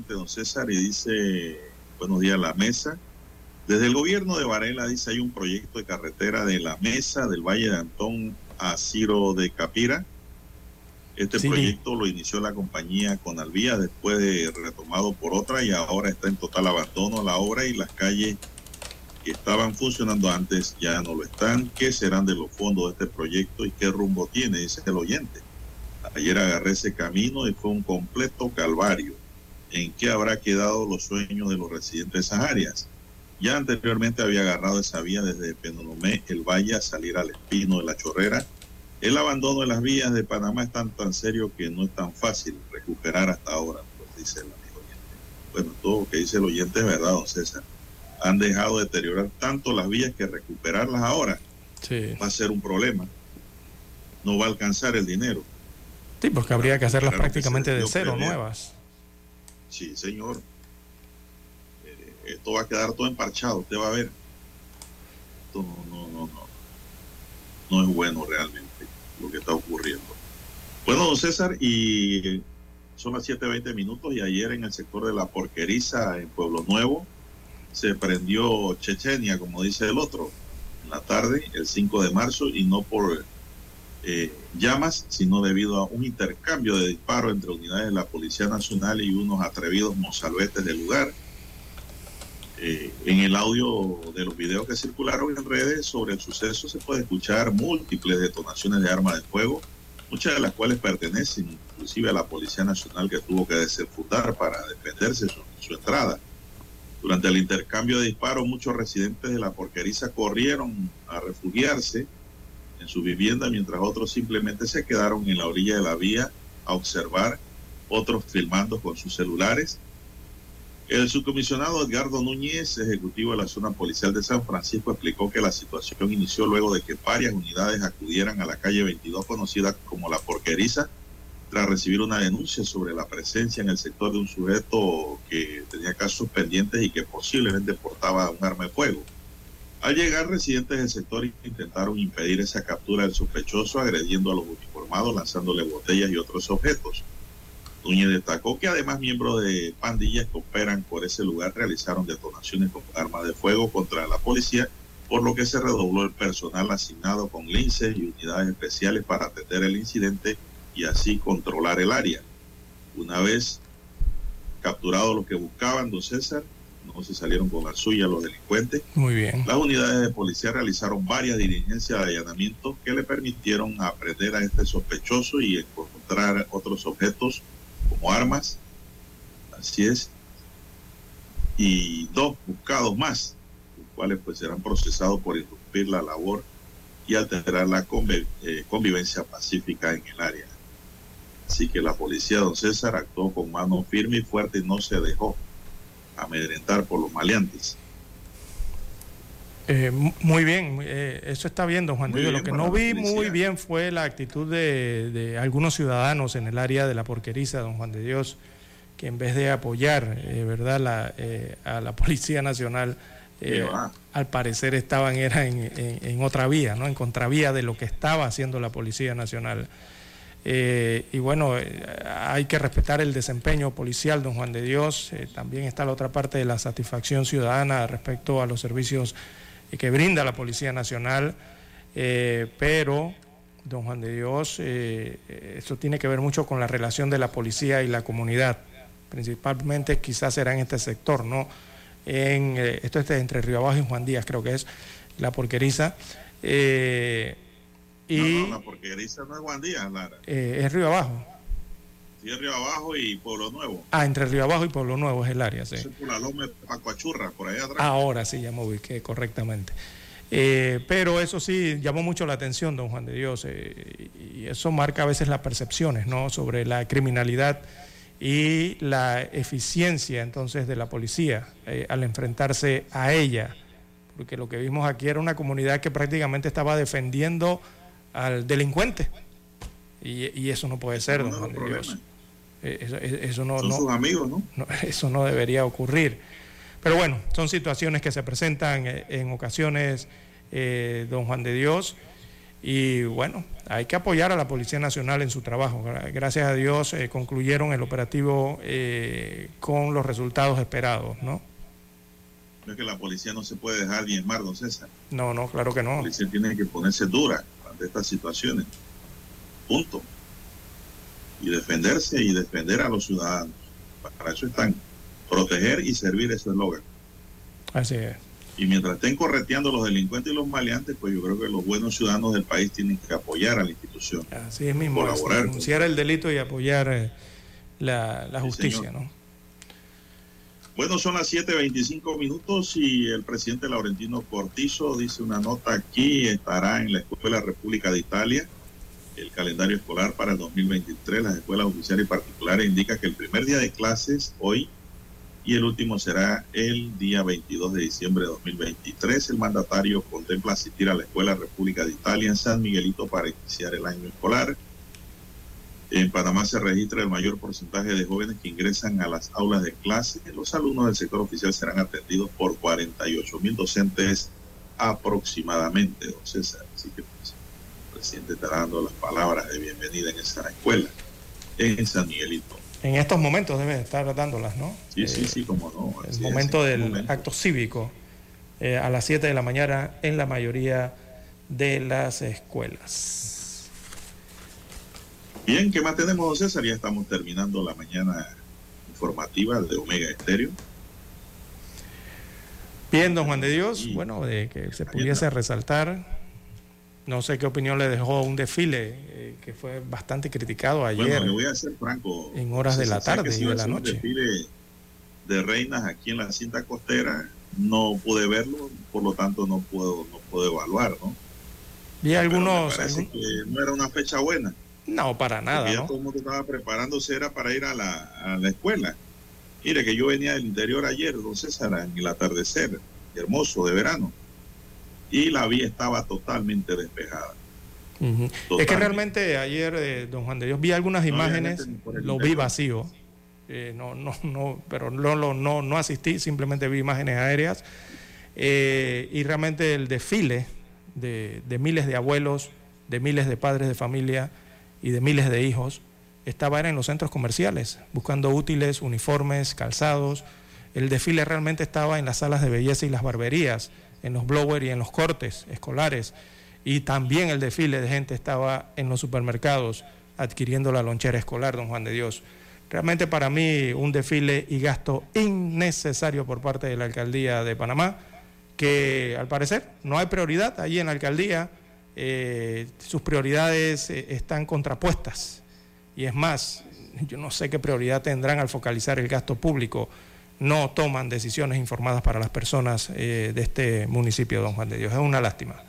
Oyente, don César, y dice, buenos días, la mesa. Desde el gobierno de Varela dice hay un proyecto de carretera de la mesa del Valle de Antón a Ciro de Capira. Este proyecto lo inició la compañía Conalvía después de retomado por otra y ahora está en total abandono la obra y las calles que estaban funcionando antes ya no lo están. ¿Qué serán de los fondos de este proyecto y qué rumbo tiene? Dice el oyente. Ayer agarré ese camino y fue un completo calvario en qué habrá quedado los sueños de los residentes de esas áreas. Ya anteriormente había agarrado esa vía desde Penonomé, el Valle, a salir al Espino de la Chorrera. El abandono de las vías de Panamá es tan, tan serio que no es tan fácil recuperar hasta ahora, pues dice el amigo oyente. Bueno, todo lo que dice el oyente es verdad, don César. Han dejado de deteriorar tanto las vías que recuperarlas ahora va a ser un problema. No va a alcanzar el dinero. Sí, porque habría que hacerlas prácticamente de cero, nuevas. Sí, señor. Eh, esto va a quedar todo emparchado, usted va a ver. Esto no, no, no, no. No es bueno realmente lo que está ocurriendo. Bueno, don César, y son las 7.20 minutos y ayer en el sector de la porqueriza en Pueblo Nuevo se prendió Chechenia, como dice el otro, en la tarde, el 5 de marzo, y no por eh, llamas, sino debido a un intercambio de disparos entre unidades de la Policía Nacional y unos atrevidos mozalbetes del lugar. Eh, en el audio de los videos que circularon en redes sobre el suceso se puede escuchar múltiples detonaciones de armas de fuego, muchas de las cuales pertenecen inclusive a la Policía Nacional que tuvo que desenfundar para defenderse su, su entrada. Durante el intercambio de disparos, muchos residentes de la porqueriza corrieron a refugiarse en su vivienda, mientras otros simplemente se quedaron en la orilla de la vía a observar, otros filmando con sus celulares. El subcomisionado Edgardo Núñez, ejecutivo de la zona policial de San Francisco, explicó que la situación inició luego de que varias unidades acudieran a la calle 22, conocida como La Porqueriza, tras recibir una denuncia sobre la presencia en el sector de un sujeto que tenía casos pendientes y que posiblemente portaba un arma de fuego. Al llegar, residentes del sector intentaron impedir esa captura del sospechoso, agrediendo a los uniformados, lanzándole botellas y otros objetos. Núñez destacó que además miembros de pandillas que operan por ese lugar realizaron detonaciones con armas de fuego contra la policía, por lo que se redobló el personal asignado con linces y unidades especiales para atender el incidente y así controlar el área. Una vez capturados los que buscaban, don César, no se salieron con la suya los delincuentes. Muy bien. Las unidades de policía realizaron varias diligencias de allanamiento que le permitieron aprender a este sospechoso y encontrar otros objetos como armas. Así es. Y dos buscados más, los cuales pues serán procesados por interrumpir la labor y alterar la eh, convivencia pacífica en el área. Así Así que la policía, don César, actuó con mano firme y fuerte y no se dejó amedrentar por los maleantes. Eh, muy bien, eh, eso está bien, don Juan de Dios. Lo que no vi muy bien fue la actitud de, de, algunos ciudadanos en el área de la porqueriza, don Juan de Dios, que en vez de apoyar, eh, ¿verdad?, la, a la Policía Nacional, al parecer estaban era en, en, en, otra vía, ¿no? En contravía de lo que estaba haciendo la Policía Nacional. Y bueno, hay que respetar el desempeño policial, don Juan de Dios. también está la otra parte de la satisfacción ciudadana respecto a los servicios que brinda la Policía Nacional, eh, pero, don Juan de Dios, eh, esto tiene que ver mucho con la relación de la policía y la comunidad, principalmente quizás será en este sector, ¿no? En, eh, esto es entre Río Abajo y Juan Díaz, creo que es la porqueriza. Y, no, no, la porqueriza no es Juan Díaz, Lara. es Río Abajo. Sí, es Río Abajo y Pueblo Nuevo. Ah, entre Río Abajo y Pueblo Nuevo es el área, sí. Es por la Loma de Pacoachurra, por ahí atrás. Ahora sí, ya me ubiqué correctamente. Eh, pero eso sí llamó mucho la atención, don Juan de Dios, eh, y eso marca a veces las percepciones, ¿no? Sobre la criminalidad y la eficiencia entonces de la policía eh, al enfrentarse a ella, porque lo que vimos aquí era una comunidad que prácticamente estaba defendiendo al delincuente, y, y eso no puede ser, don Juan de Dios. Eso, eso no, son no, sus amigos, ¿no? ¿no? Eso no debería ocurrir. Pero bueno, son situaciones que se presentan en ocasiones, eh, don Juan de Dios, y bueno, hay que apoyar a la Policía Nacional en su trabajo. Gracias a Dios eh, concluyeron el operativo eh, con los resultados esperados, ¿no? Es que la policía no se puede dejar diezmar, don César. No, no, claro que no. La policía tiene que ponerse dura ante estas situaciones. Punto y defenderse y defender a los ciudadanos. Para eso están, proteger y servir ese eslogan. Así es. Y mientras estén correteando los delincuentes y los maleantes, pues yo creo que los buenos ciudadanos del país tienen que apoyar a la institución. Así es mismo, colaborar. denunciar el delito y apoyar eh, la, la, justicia, sí, ¿no? Bueno, son las 7.25 minutos y el presidente Laurentino Cortizo dice una nota aquí, estará en la Escuela República de Italia el calendario escolar para el 2023. Las escuelas oficiales y particulares indican que el primer día de clases hoy y el último será el día 22 de diciembre de 2023. El mandatario contempla asistir a la Escuela República de Italia en San Miguelito para iniciar el año escolar. En Panamá se registra el mayor porcentaje de jóvenes que ingresan a las aulas de clase. Los alumnos del sector oficial serán atendidos por 48 mil docentes aproximadamente, don César. Así que pues, presidente estará dando las palabras de bienvenida en esa escuela, en San Miguelito. En estos momentos debe estar dándolas, ¿no? Sí, eh, sí, sí, como no. El momento es, del momento. acto cívico eh, a las 7 de la mañana en la mayoría de las escuelas. Bien, ¿qué más tenemos, don César? Ya estamos terminando la mañana informativa de Omega Estéreo. Bien, don Juan de Dios, y, bueno, de que se pudiese resaltar no sé qué opinión le dejó un desfile eh, que fue bastante criticado ayer. Bueno, le voy a ser franco. En horas de la tarde y de la noche. Un desfile de reinas aquí en la cinta costera, no pude verlo, por lo tanto no puedo, no puedo evaluar, ¿no? Vi algunos. Pero me parece que no era una fecha buena. No, para nada. Porque ya ¿no? todo el mundo estaba preparándose era para ir a la, a la escuela. Mire que yo venía del interior ayer, don César, en el atardecer, hermoso de verano y la vía estaba totalmente despejada. Uh -huh. totalmente. Es que realmente ayer, eh, don Juan de Dios, vi algunas imágenes, no, lo vi vacío, eh, no, no, no, pero no, no, no, no asistí, simplemente vi imágenes aéreas eh, y realmente el desfile de, de, miles de abuelos, de miles de padres de familia y de miles de hijos estaba en los centros comerciales, buscando útiles, uniformes, calzados. El desfile realmente estaba en las salas de belleza y las barberías en los blowers y en los cortes escolares. Y también el desfile de gente estaba en los supermercados adquiriendo la lonchera escolar, don Juan de Dios. Realmente para mí un desfile y gasto innecesario por parte de la alcaldía de Panamá, que al parecer no hay prioridad allí en la alcaldía, eh, sus prioridades eh, están contrapuestas. Y es más, yo no sé qué prioridad tendrán al focalizar el gasto público no toman decisiones informadas para las personas eh, de este municipio, don Juan de Dios. Es una lástima.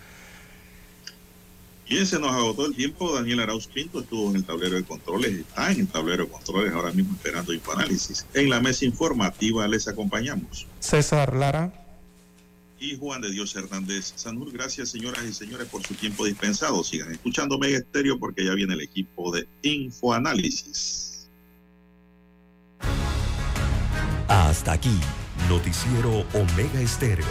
Bien, se nos agotó el tiempo. Daniel Arauz Pinto estuvo en el tablero de controles, está en el tablero de controles ahora mismo esperando infoanálisis. En la mesa informativa les acompañamos. César Lara. Y Juan de Dios Hernández Sanur. Gracias, señoras y señores, por su tiempo dispensado. Sigan escuchando Mega Estéreo porque ya viene el equipo de Infoanálisis. Hasta aquí, Noticiero Omega Estéreo.